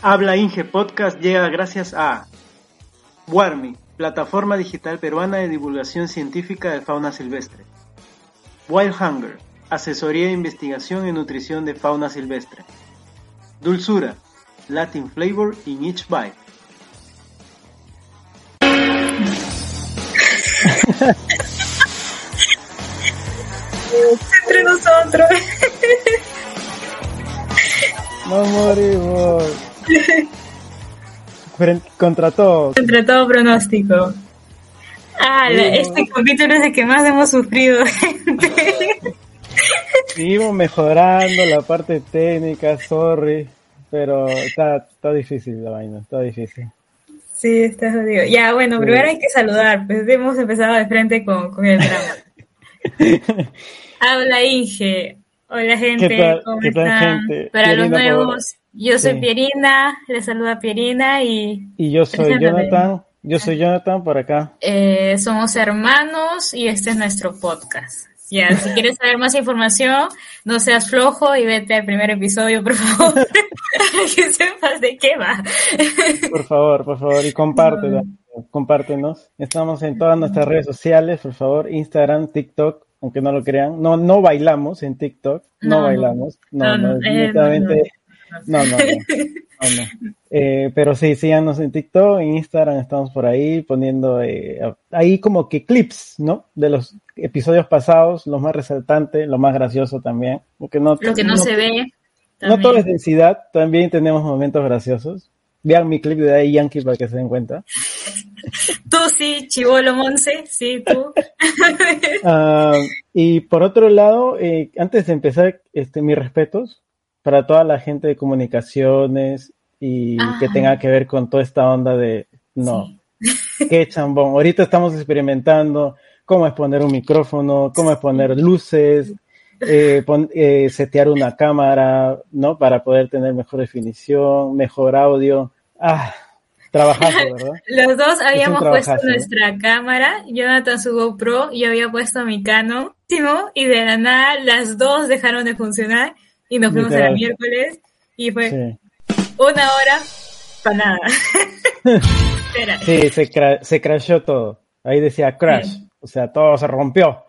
Habla Inge Podcast llega gracias a Warmi, plataforma digital peruana de divulgación científica de fauna silvestre. Wild Hunger, asesoría de investigación y nutrición de fauna silvestre. Dulzura, Latin flavor in each bite. Entre nosotros. No morimos. Contra todo. Contra todo pronóstico. Ah, este capítulo es el que más hemos sufrido, gente. Seguimos mejorando la parte técnica, sorry, pero está, está difícil la vaina, está difícil. Sí, está jodido. Ya, bueno, primero hay que saludar, pues hemos empezado de frente con, con el drama. Habla Inge. Hola gente, ¿cómo están? Para los nuevos, yo soy Pierina, les saluda Pierina y... Y yo soy Jonathan, yo soy Jonathan por acá. Eh, somos hermanos y este es nuestro podcast. Ya, si quieres saber más información, no seas flojo y vete al primer episodio, por favor, para que sepas de qué va. Por favor, por favor, y compártelo, compártenos. Estamos en todas nuestras redes sociales, por favor, Instagram, TikTok, aunque no lo crean. No, no bailamos en TikTok, no, bailamos. No, no, definitivamente. No, no, no. Eh, pero sí, síganos en TikTok, en Instagram estamos por ahí poniendo eh, ahí como que clips, ¿no? De los episodios pasados, los más resaltantes, lo más gracioso también. Porque no, lo que no, se ve. No todo es densidad, también tenemos momentos graciosos. Vean mi clip de ahí Yankee para que se den cuenta. Tú sí, Chivolo Monse, sí, tú. Ah, y por otro lado, eh, antes de empezar, este, mis respetos para toda la gente de comunicaciones y que ah. tenga que ver con toda esta onda de, no, qué chambón. Ahorita estamos experimentando cómo es poner un micrófono, cómo es poner luces, eh, eh, setear una cámara, ¿no? Para poder tener mejor definición, mejor audio. Ah, trabajazo, ¿verdad? Los dos habíamos puesto nuestra cámara, Jonathan su GoPro, yo había puesto mi Canon, y de la nada las dos dejaron de funcionar y nos fuimos a la miércoles y fue una hora para nada. sí, se, se crashó todo. Ahí decía crash, o sea, todo se rompió.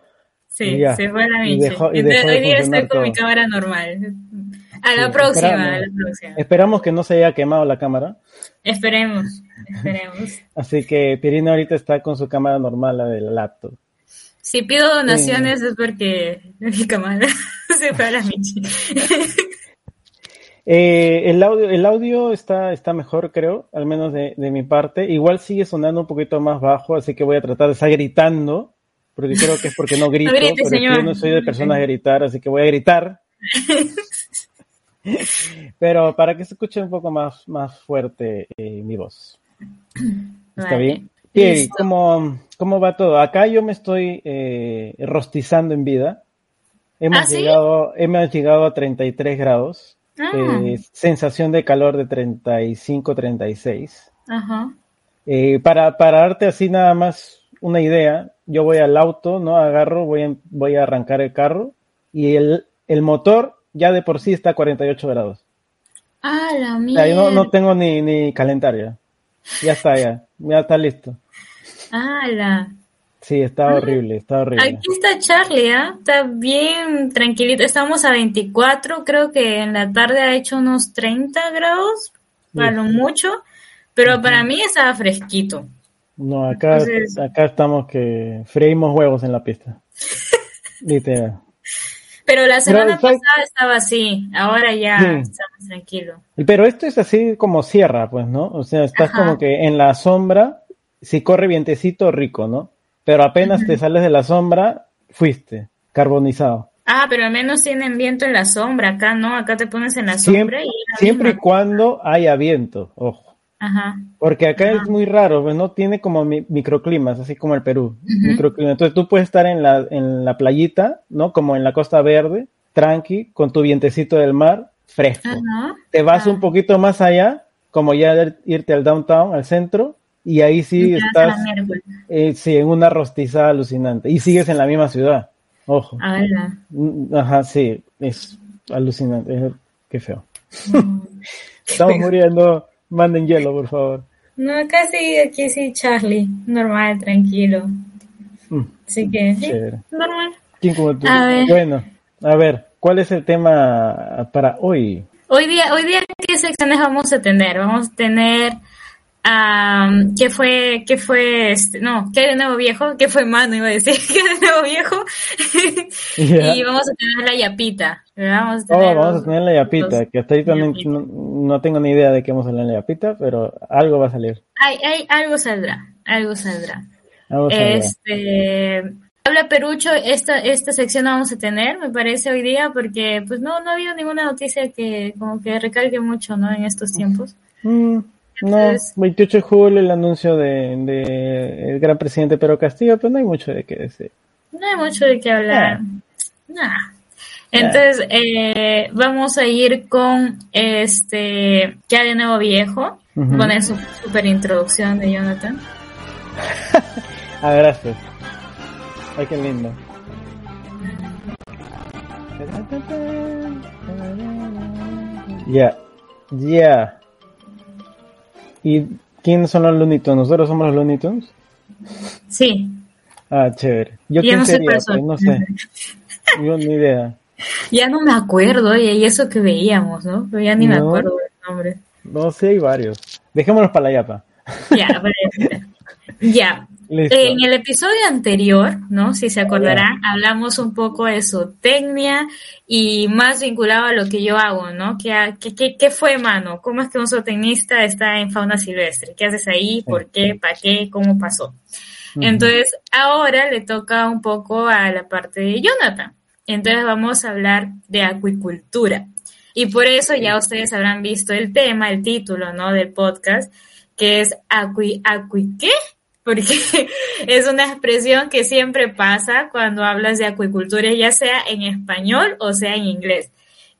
Sí, se fue a la miche. hoy día estoy con mi cámara normal. A la próxima, a la próxima. Esperamos que no se haya quemado la cámara. Esperemos, esperemos. Así que Pirina ahorita está con su cámara normal, la del laptop. Si pido donaciones es porque mi cámara se fue a la michi. Eh, el audio, el audio está, está mejor, creo, al menos de, de, mi parte. Igual sigue sonando un poquito más bajo, así que voy a tratar de estar gritando, porque creo que es porque no grito, porque yo no soy de personas a gritar, así que voy a gritar. Pero para que se escuche un poco más, más fuerte eh, mi voz. ¿Está bien? Y ¿cómo, ¿cómo, va todo? Acá yo me estoy eh, rostizando en vida. Hemos, ¿Ah, llegado, hemos llegado a 33 grados. Ah. Eh, sensación de calor de 35, 36. Ajá. Eh, para, para darte así nada más una idea, yo voy al auto, ¿no? Agarro, voy a, voy a arrancar el carro y el, el motor ya de por sí está a 48 grados. Ah, la mía. no, no tengo ni, ni calentar ya. está, ya. Ya está listo. ¡Hala! Sí, está ah, horrible, está horrible. Aquí está Charlie, ¿ah? Está bien tranquilito. Estamos a 24, creo que en la tarde ha hecho unos 30 grados, para lo mucho, pero para mí estaba fresquito. No, acá, acá estamos que freímos huevos en la pista. Literal. Pero la semana pasada estaba así, ahora ya estamos tranquilos. Pero esto es así como cierra, pues, ¿no? O sea, estás como que en la sombra, si corre vientecito, rico, ¿no? Pero apenas te sales de la sombra, fuiste, carbonizado. Ah, pero al menos tienen viento en la sombra, acá no, acá te pones en la sombra y... siempre y cuando haya viento, ojo. Ajá. Porque acá es muy raro, pues, no tiene como microclimas, así como el Perú. Entonces tú puedes estar en la, en la playita, ¿no? Como en la Costa Verde, tranqui, con tu vientecito del mar, fresco. Te vas un poquito más allá, como ya irte al downtown, al centro, y ahí sí estás eh, sí, en una rostiza alucinante. Y sigues en la misma ciudad. Ojo. Mm, ajá, sí, es alucinante. qué feo. Estamos muriendo. Manden hielo, por favor. No, casi aquí sí, Charlie. Normal, tranquilo. Mm. Así que, sí, normal. ¿Quién como tú? Bueno, a ver, ¿cuál es el tema para hoy? Hoy día, hoy día, ¿qué secciones vamos a tener? Vamos a tener Um, ¿Qué fue, qué fue, este, no, qué de nuevo viejo? ¿Qué fue mano? Iba a decir, ¿qué de nuevo viejo? y vamos a tener la yapita. Vamos a tener, oh, vamos a tener la yapita, que hasta ahí también no, tengo ni idea de qué vamos a hablar en la yapita, pero algo va a salir. Hay, hay, algo saldrá, algo saldrá. este, habla Perucho, esta, esta sección la vamos a tener, me parece, hoy día, porque pues no, no ha habido ninguna noticia que como que recalque mucho, ¿no? En estos tiempos. Mm. No, 28 de julio el anuncio de, de, el gran presidente Pedro Castillo, pero no hay mucho de qué decir. No hay mucho de qué hablar. Nada. Entonces, eh, vamos a ir con este, ya de nuevo viejo, con su super introducción de Jonathan. ah, gracias. Ay, qué lindo. Ya, ya. ¿Y quiénes son los Looney Tunes? ¿Nosotros somos los Looney Tunes? Sí. Ah, chévere. Yo quién no sería, pues, no sé. Yo ni idea. Ya no me acuerdo, y eso que veíamos, ¿no? Pero ya ni me acuerdo del nombre. No, sí hay varios. Dejémonos para la yapa. Ya, ya. En el episodio anterior, ¿no? Si se acordarán, hablamos un poco de zootecnia y más vinculado a lo que yo hago, ¿no? ¿Qué, qué, qué fue, mano? ¿Cómo es que un zootecnista está en fauna silvestre? ¿Qué haces ahí? ¿Por qué? ¿Para qué? ¿Cómo pasó? Entonces, ahora le toca un poco a la parte de Jonathan. Entonces, vamos a hablar de acuicultura. Y por eso ya ustedes habrán visto el tema, el título, ¿no? Del podcast, que es acui, acui, ¿qué? Porque es una expresión que siempre pasa cuando hablas de acuicultura, ya sea en español o sea en inglés.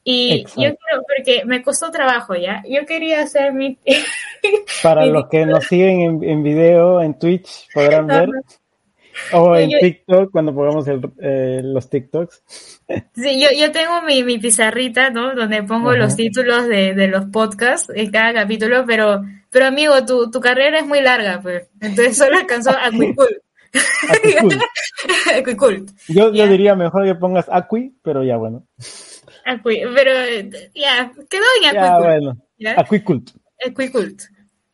Y yo quiero, porque me costó trabajo ya, yo quería hacer mi... Para los que nos siguen en, en, video, en Twitch, podrán ver. O en TikTok, cuando pongamos eh, los TikToks. Sí, yo, yo tengo mi, mi pizarrita, ¿no? Donde pongo los títulos de, de, los podcasts en cada capítulo, pero, pero amigo, tu, tu carrera es muy larga, pues. Entonces solo alcanzó Aquicult. Aquicult. Yo, yo diría mejor que pongas Aqui, pero ya bueno. Aqui, pero ya, quedó en. Ya, bueno. Aquicult. Aquicult.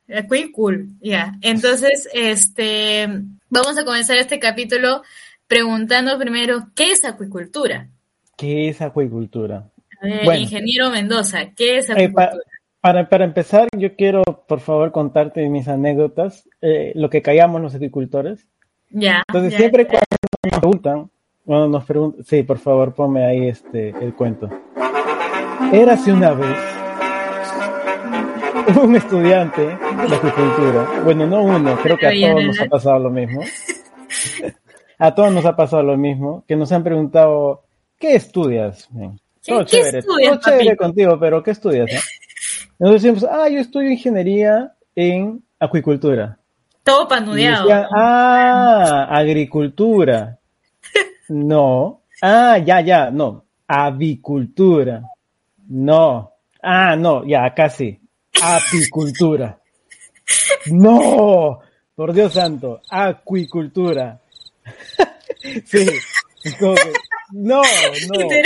Aquicult, ya. Entonces, este Vamos a comenzar este capítulo preguntando primero, ¿qué es acuicultura? ¿Qué es acuicultura? ingeniero Mendoza, ¿qué es eh, acuicultura? Para, para, empezar, yo quiero, por favor, contarte mis anécdotas, eh, lo que callamos los acuicultores. Ya. Entonces, siempre cuando nos preguntan, cuando nos preguntan, sí, por favor, ponme ahí este, el cuento. Érase una vez un estudiante de acuicultura. Bueno, no uno, creo que a todos nos ha pasado lo mismo. A todos nos ha pasado lo mismo, que nos han preguntado, ¿qué estudias? Todo chévere, todo chévere contigo, pero ¿qué estudias? Nosotros decimos, ah, yo estudio ingeniería en acuicultura. Todo panudeado. ah, agricultura. No. Ah, ya, ya, no. Avicultura. No. Ah, no, ya, casi apicultura. No, por Dios santo, acuicultura. sí, no, no,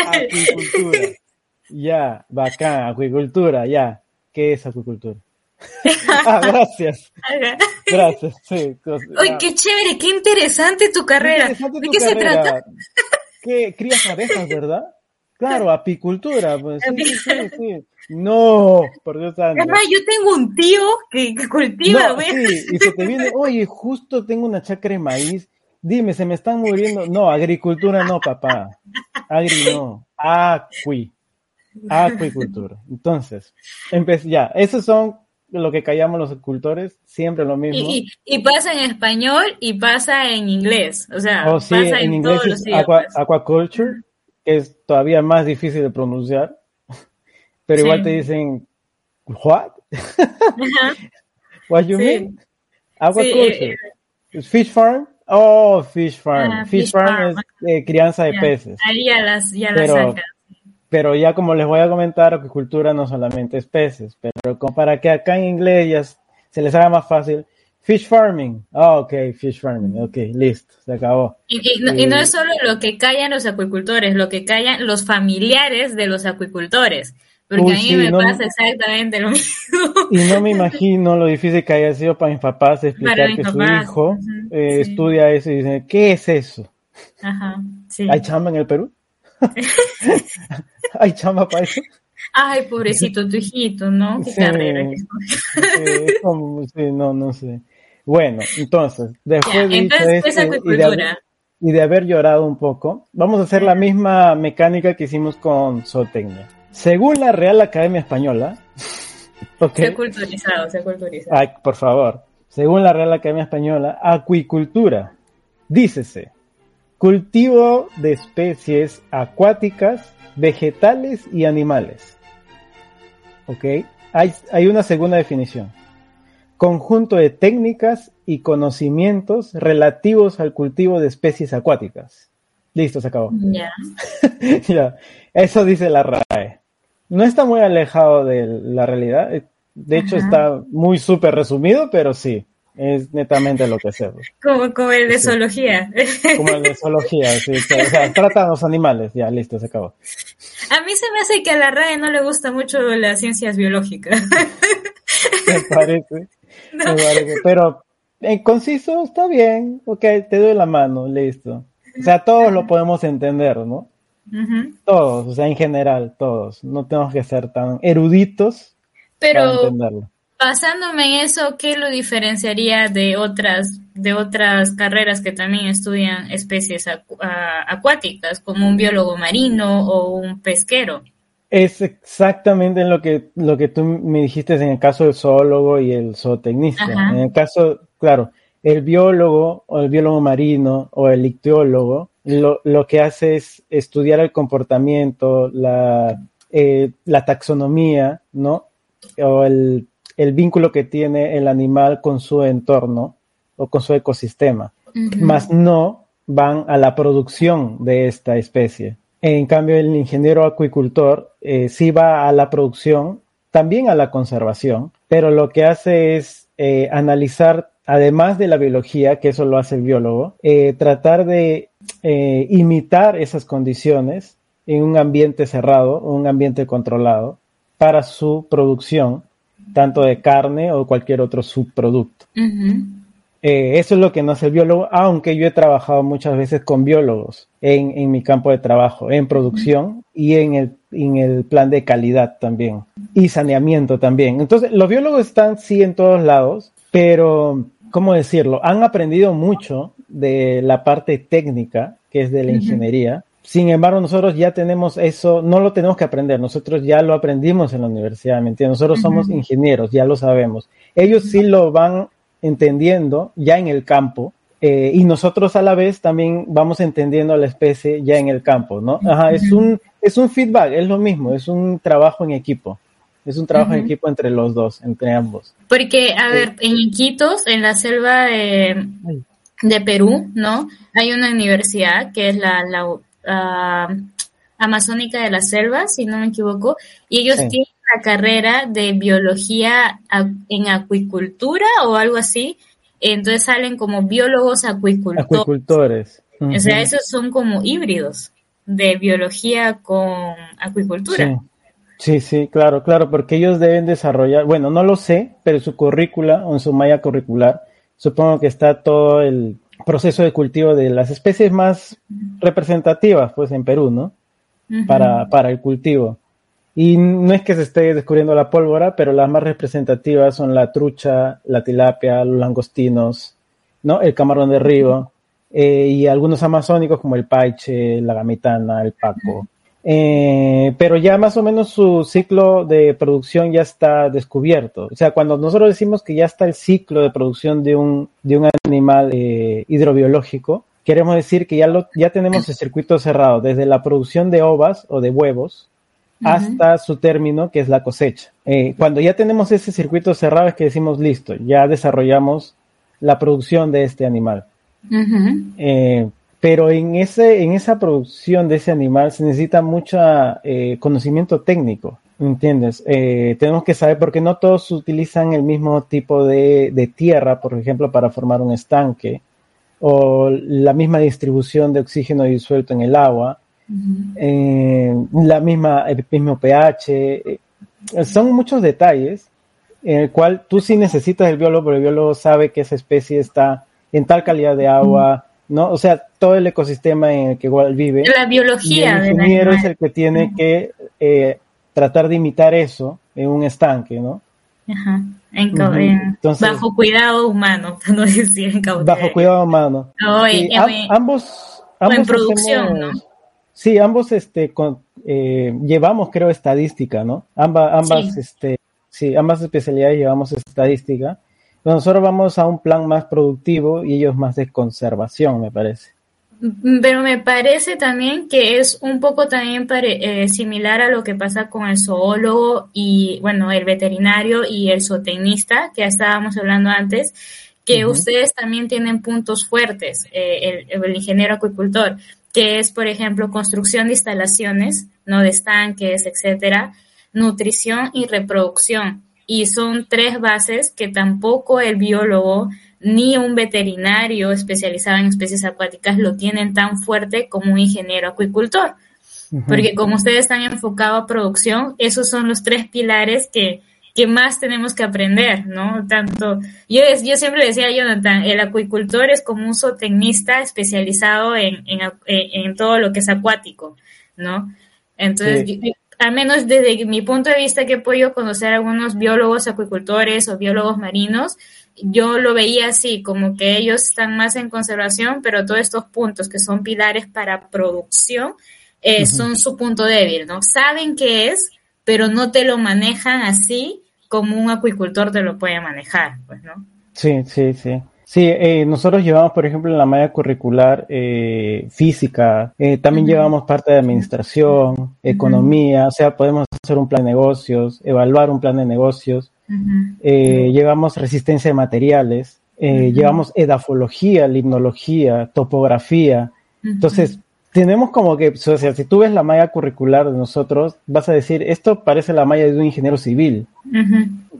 acuicultura. Ya, bacán, acuicultura, ya. ¿Qué es acuicultura? ah, gracias. Gracias, sí. Uy, qué chévere, qué interesante tu carrera. ¿De qué se trata? ¿Qué crías abejas, verdad? Claro, apicultura, pues sí, sí, sí. No, por Dios santo. Yo tengo un tío que, cultiva, no, Sí, y se te viene, oye, justo tengo una chacra de maíz. Dime, se me están muriendo. No, agricultura no, papá. Agri no. Acui. Acuicultura. Entonces, ya, esos son lo que callamos los agricultores, siempre lo mismo. Y, pasa en español y pasa en inglés. O sea, oh, pasa en, inglés todos es aquaculture, que es todavía más difícil de pronunciar pero igual te dicen, ¿what? What you mean? Aquaculture. Sí. ¿Fish farm? Oh, fish farm. fish, farm, es eh, crianza de peces. Ahí ya las, ya las pero ya como les voy a comentar, acuicultura no solamente es peces, pero como para que acá en inglés ya se les haga más fácil, Fish farming. Ah, ok, fish farming. Ok, listo, se acabó. Y, y, no, es solo lo que callan los acuicultores, lo que callan los familiares de los acuicultores. Porque a mí me pasa exactamente lo mismo. Y no me imagino lo difícil que haya sido para mis papás explicar que su hijo eh, estudia eso y dice, ¿qué es eso? Ajá, sí. ¿Hay chamba en el Perú? ¿Hay chamba para eso? Ay, pobrecito tu hijito, ¿no? Qué carrera sí, no, no sé. Bueno, entonces, después de y, de, haber llorado un poco, vamos a hacer la misma mecánica que hicimos con zootecnia. Según la Real Academia Española, okay, se ha culturizado, se ha culturizado. Ay, por favor. Según la Real Academia Española, acuicultura, dícese, cultivo de especies acuáticas, vegetales y animales. ¿Ok? Hay, hay una segunda definición conjunto de técnicas y conocimientos relativos al cultivo de especies acuáticas. Listo, se acabó. Ya. Eso dice la RAE. No está muy alejado de la realidad. De hecho, está muy súper resumido, pero sí, es netamente lo que hacemos. Como, como el de zoología. Como el de zoología, sí. O sea, trata a los animales. Ya, listo, se acabó. A mí se me hace que a la RAE no le gusta mucho las ciencias biológicas. Me parece. Pero en conciso está bien, ok, te doy la mano, listo. O sea, todos lo podemos entender, ¿no? Todos, o sea, en general, todos. No tenemos que ser tan eruditos Pero, para entenderlo. Basándome en eso, ¿qué lo diferenciaría de otras, de otras carreras que también estudian especies acuáticas, como un biólogo marino o un pesquero? Es exactamente lo que, lo que tú me dijiste en el caso del zoólogo y el zootecnista. En el caso, claro, el biólogo o el biólogo marino o el ictiólogo lo, lo que hace es estudiar el comportamiento, la, eh, la taxonomía, ¿no? O el, el, vínculo que tiene el animal con su entorno o con su ecosistema. Más no van a la producción de esta especie. En cambio, el ingeniero acuicultor eh, sí va a la producción, también a la conservación, pero lo que hace es eh, analizar, además de la biología, que eso lo hace el biólogo, eh, tratar de imitar esas condiciones en un ambiente cerrado, un ambiente controlado, para su producción, tanto de carne o cualquier otro subproducto. Eh, eso es lo que no hace el biólogo, aunque yo he trabajado muchas veces con biólogos en, en mi campo de trabajo, en producción y en el, en el plan de calidad también, y saneamiento también. Entonces, los biólogos están sí en todos lados, pero, ¿cómo decirlo? Han aprendido mucho de la parte técnica, que es de la ingeniería. Sin embargo, nosotros ya tenemos eso, no lo tenemos que aprender, nosotros ya lo aprendimos en la universidad, ¿me entiendes? Nosotros somos ingenieros, ya lo sabemos. Ellos sí lo van entendiendo ya en el campo eh, y nosotros a la vez también vamos entendiendo a la especie ya en el campo, ¿no? Ajá, es un, es un feedback, es lo mismo, es un trabajo en equipo. Es un trabajo en equipo entre los dos, entre ambos. Porque, a ver, en Iquitos, en la selva de, de, Perú, ¿no? Hay una universidad que es la, la ah, Amazónica de la Selva, si no me equivoco, y ellos tienen la carrera de biología en acuicultura o algo así, entonces salen como biólogos acuicultores. Acuicultores. O sea, esos son como híbridos de biología con acuicultura. Sí. sí. claro, claro, porque ellos deben desarrollar, bueno, no lo sé, pero su currícula o en su malla curricular, supongo que está todo el proceso de cultivo de las especies más representativas, pues en Perú, ¿no? para, para el cultivo. Y no es que se esté descubriendo la pólvora, pero las más representativas son la trucha, la tilapia, los langostinos, ¿no? El camarón de río, eh, y algunos amazónicos como el paiche, la gamitana, el paco. Eh, pero ya más o menos su ciclo de producción ya está descubierto. O sea, cuando nosotros decimos que ya está el ciclo de producción de un, de un animal eh, hidrobiológico, queremos decir que ya, lo, ya tenemos el circuito cerrado, desde la producción de ovas o de huevos, hasta su término, que es la cosecha. Eh, cuando ya tenemos ese circuito cerrado es que decimos, listo, ya desarrollamos la producción de este animal. Eh, pero en, ese, en esa producción de ese animal se necesita mucho eh, conocimiento técnico, ¿entiendes? Eh, tenemos que saber, porque no todos utilizan el mismo tipo de, de, tierra, por ejemplo, para formar un estanque, o la misma distribución de oxígeno disuelto en el agua, eh, la misma, el mismo pH. son muchos detalles en el cual tú sí necesitas el biólogo, pero el biólogo sabe que esa especie está en tal calidad de agua, ¿no? O sea, todo el ecosistema en el que igual vive. La biología. el ingeniero es el que tiene que eh, tratar de imitar eso en un estanque, ¿no? Ajá. bajo cuidado humano, no decir en Bajo cuidado humano. ambos, ambos en producción, ¿no? Sí, ambos este, eh, llevamos, creo, estadística, ¿no? ambas, ambas, este, sí, ambas especialidades llevamos estadística nosotros vamos a un plan más productivo y ellos más de conservación, me parece. Pero me parece también que es un poco también eh, similar a lo que pasa con el zoólogo y, bueno, el veterinario y el zootecnista, que estábamos hablando antes, que ustedes también tienen puntos fuertes, eh, el, el, ingeniero acuicultor, que es, por ejemplo, construcción de instalaciones, no de estanques, etcétera, nutrición y reproducción y son tres bases que tampoco el biólogo ni un veterinario especializado en especies acuáticas lo tienen tan fuerte como un ingeniero acuicultor. Porque como ustedes están enfocados a producción, esos son los tres pilares que, que más tenemos que aprender, ¿no? Tanto, yo, yo siempre decía a Jonathan, el acuicultor es como un zootecnista especializado en, en, en, todo lo que es acuático, ¿no? Entonces, al menos desde mi punto de vista que he podido conocer a algunos biólogos acuicultores o biólogos marinos, yo lo veía así, como que ellos están más en conservación, pero todos estos puntos que son pilares para producción eh, son su punto débil, ¿no? Saben qué es, pero no te lo manejan así como un acuicultor te lo puede manejar, pues, ¿no? Sí, sí, sí. Sí, eh, nosotros llevamos, por ejemplo, en la malla curricular eh, física, eh, también llevamos parte de administración, economía, o sea, podemos hacer un plan de negocios, evaluar un plan de negocios, llevamos resistencia de materiales, llevamos edafología, limnología, topografía. Entonces, tenemos como que, o sea, si tú ves la malla curricular de nosotros, vas a decir, esto parece la malla de un ingeniero civil,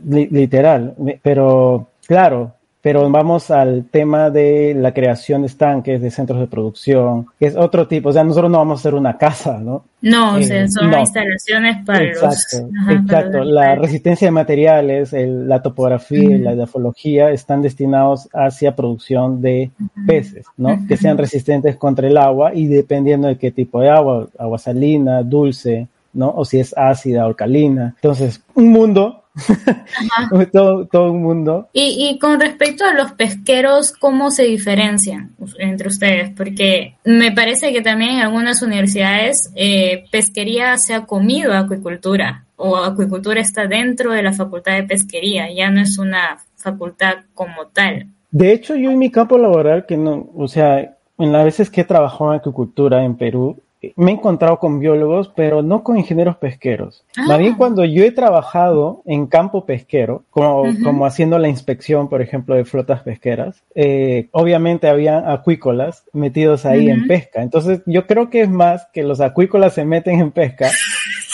literal, pero claro, pero vamos al tema de la creación de estanques, de centros de producción, que es otro tipo, o sea, nosotros no vamos a hacer una casa, ¿no? No, o sea, eh, son instalaciones para exacto, los... exacto, la resistencia de materiales, la topografía y la edafología están destinados hacia producción de peces, ¿no? Que sean resistentes contra el agua y dependiendo de qué tipo de agua, agua salina, dulce, ¿no? O si es ácida o alcalina. Entonces, un mundo todo, todo un mundo. Y, y, con respecto a los pesqueros, ¿cómo se diferencian entre ustedes? Porque me parece que también en algunas universidades eh, pesquería se ha comido acuicultura o acuicultura está dentro de la facultad de pesquería, ya no es una facultad como tal. De hecho, yo en mi campo laboral, que no, o sea, en las veces que he trabajado en acuicultura en Perú, me he encontrado con biólogos, pero no con ingenieros pesqueros. Más bien ah. cuando yo he trabajado en campo pesquero, como, como haciendo la inspección, por ejemplo, de flotas pesqueras, eh, obviamente había acuícolas metidos ahí en pesca. Entonces yo creo que es más que los acuícolas se meten en pesca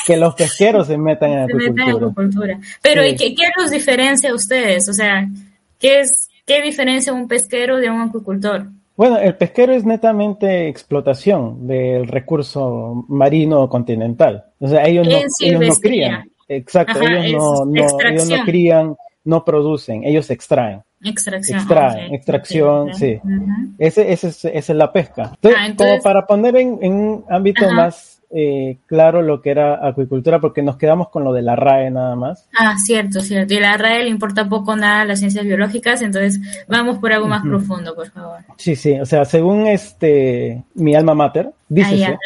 que los pesqueros se metan en acuicultura. Pero ¿y qué, qué los diferencia a ustedes? O sea, ¿qué es, qué diferencia un pesquero de un acuicultor? Bueno, el pesquero es netamente explotación del recurso marino continental. O sea, ellos no, ellos no crían. Exacto, ellos, no, no, ellos no crían, no producen, ellos extraen. Extracción. Extraen, extracción, sí. ese, ese es, esa es la pesca. Ah, entonces, como para poner en, en un ámbito más eh, claro lo que era acuicultura porque nos quedamos con lo de la RAE nada más. Ah, cierto, cierto. Y la RAE le importa poco nada a las ciencias biológicas, entonces vamos por algo más profundo, por favor. Sí, sí, o sea, según este mi alma mater, dice,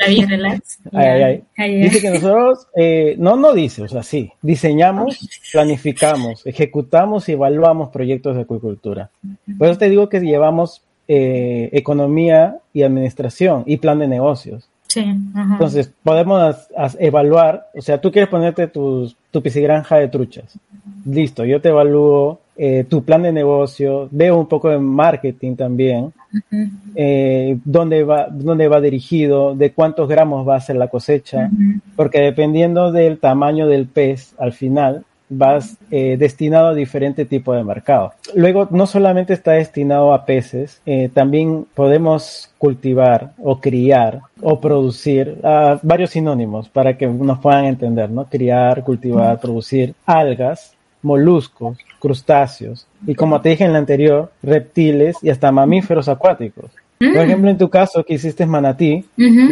dice que nosotros, eh, no, no dice, o sea, sí, diseñamos, planificamos, ejecutamos y evaluamos proyectos de acuicultura. Por eso te digo que llevamos eh, economía y administración y plan de negocios. Sí, Entonces, podemos evaluar, o sea, tú quieres ponerte tu, tu piscigranja de truchas. listo, yo te evalúo eh, tu plan de negocio, veo un poco de marketing también, eh, dónde, va, dónde va dirigido, de cuántos gramos va a ser la cosecha, porque dependiendo del tamaño del pez, al final vas eh, destinado a diferente tipo de mercado. Luego, no solamente está destinado a peces, eh, también podemos cultivar o criar o producir varios sinónimos para que nos puedan entender, ¿no? Criar, cultivar, producir algas, moluscos, crustáceos y como te dije en la anterior, reptiles y hasta mamíferos acuáticos. Por mm. ejemplo, en tu caso que hiciste manatí,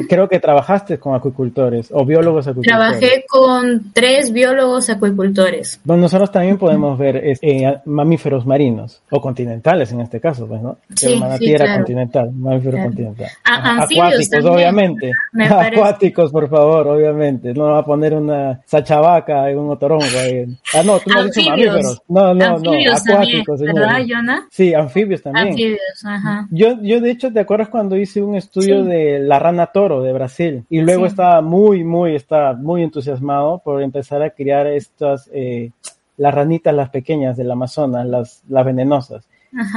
creo que trabajaste con acuicultores o biólogos acuicultores. Trabajé con tres biólogos acuicultores. Bueno, nosotros también podemos ver eh, mamíferos marinos o continentales en este caso, pues, ¿no? Sí, el manatí era continental, mamífero continental. Acuáticos, obviamente. Acuáticos, por favor, obviamente. No va a poner una sachavaca en un otorongo ahí. Ah, no, tú no has dicho mamíferos. No, no, no. Acuáticos, también, ¿verdad, Yona? Sí, anfibios también. Anfibios, ajá. Yo, yo de hecho ¿te acuerdas cuando hice un estudio de la rana toro de Brasil? Y luego estaba muy, muy, estaba muy entusiasmado por empezar a criar estas, eh, las ranitas, las pequeñas del Amazonas, las, las venenosas.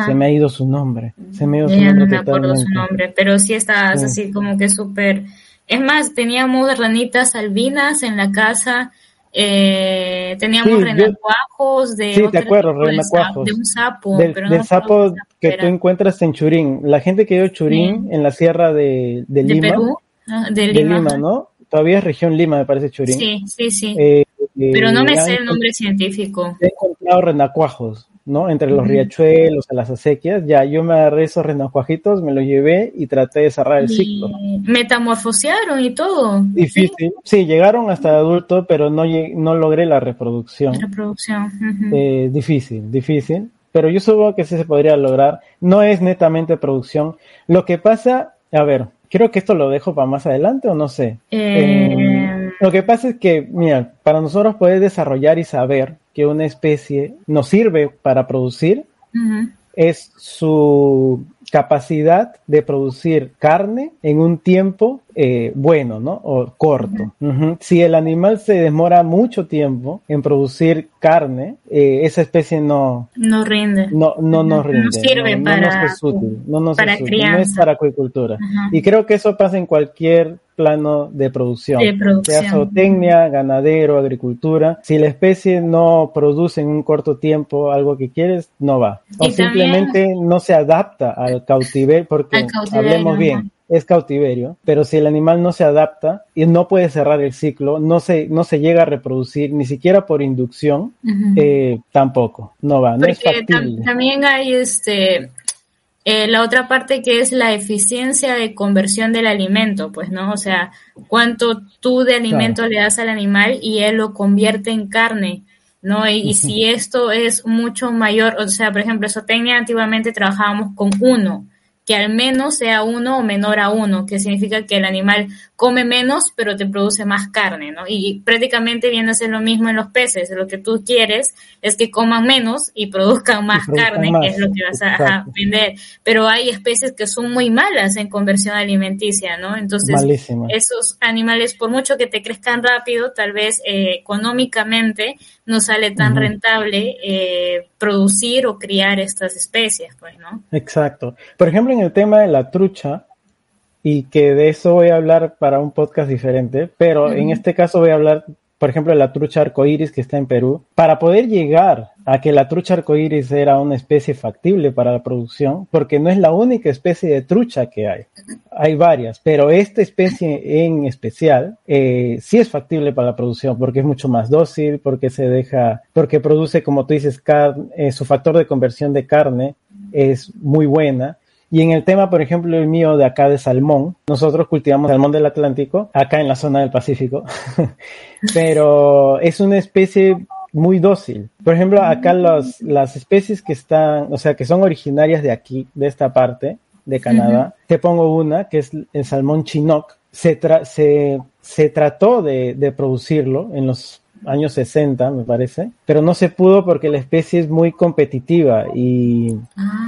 Se me ha ido su nombre. Se me ha ido su nombre. No me acuerdo su nombre, pero sí estás así como que súper. Es más, teníamos ranitas albinas en la casa eh, teníamos renacuajos de, sí, te acuerdo, renacuajos. de un sapo. Del, sapo que tú encuentras en Churín. La gente que dio Churín en la sierra de, de, Lima. Perú? Ah, de, Lima, ¿no? Todavía es región Lima, me parece Churín. Sí, sí, sí. Eh, pero no me sé el nombre científico. He encontrado renacuajos. ¿No? Entre los riachuelos, a las acequias, ya yo me agarré esos renacuajitos, me los llevé y traté de cerrar el ciclo. Metamorfosearon y todo. Difícil. Sí, llegaron hasta adulto, pero no, no logré la reproducción. Reproducción. Eh, difícil, difícil. Pero yo supongo que sí se podría lograr. No es netamente producción. Lo que pasa, a ver, creo que esto lo dejo para más adelante o no sé. Eh... lo que pasa es que, mira, para nosotros poder desarrollar y saber que una especie nos sirve para producir es su capacidad de producir carne en un tiempo eh, bueno, ¿no? O corto. Si el animal se demora mucho tiempo en producir carne, eh, esa especie no... No rinde. No, no nos rinde. No sirve para... es útil. No nos es útil. No es para acuicultura. Y creo que eso pasa en cualquier plano de producción, sea zootecnia, ganadero, agricultura. Si la especie no produce en un corto tiempo algo que quieres, no va. O simplemente no se adapta al cautiverio, porque hablemos bien, es cautiverio, pero si el animal no se adapta y no puede cerrar el ciclo, no se, no se llega a reproducir, ni siquiera por inducción, eh, tampoco, no va, no es factible. también hay este eh, la otra parte que es la eficiencia de conversión del alimento, pues, ¿no? O sea, cuánto tú de alimento le das al animal y él lo convierte en carne, ¿no? Y, si esto es mucho mayor, o sea, por ejemplo, eso tenía antiguamente trabajábamos con uno, que al menos sea uno o menor a uno, que significa que el animal come menos, pero te produce más carne, ¿no? Y prácticamente viene a ser lo mismo en los peces. Lo que tú quieres es que coman menos y produzcan más carne, que es lo que vas a, vender. Pero hay especies que son muy malas en conversión alimenticia, ¿no? Entonces, esos animales, por mucho que te crezcan rápido, tal vez eh, económicamente no sale tan rentable eh, producir o criar estas especies, pues, ¿no? Exacto. Por ejemplo, en el tema de la trucha, y que de eso voy a hablar para un podcast diferente, pero en este caso voy a hablar, por ejemplo, de la trucha arcoíris que está en Perú. Para poder llegar a que la trucha arcoíris era una especie factible para la producción, porque no es la única especie de trucha que hay, hay varias, pero esta especie en especial eh, sí es factible para la producción, porque es mucho más dócil, porque se deja, porque produce, como tú dices, eh, su factor de conversión de carne es muy buena y en el tema, por ejemplo, el mío de acá de salmón, nosotros cultivamos salmón del Atlántico, acá en la zona del Pacífico, pero es una especie muy dócil. Por ejemplo, acá los, las especies que están, o sea, que son originarias de aquí, de esta parte de Canadá, te pongo una, que es el salmón chinook. Se, se, se trató de, de producirlo en los años 60, me parece, pero no se pudo porque la especie es muy competitiva y,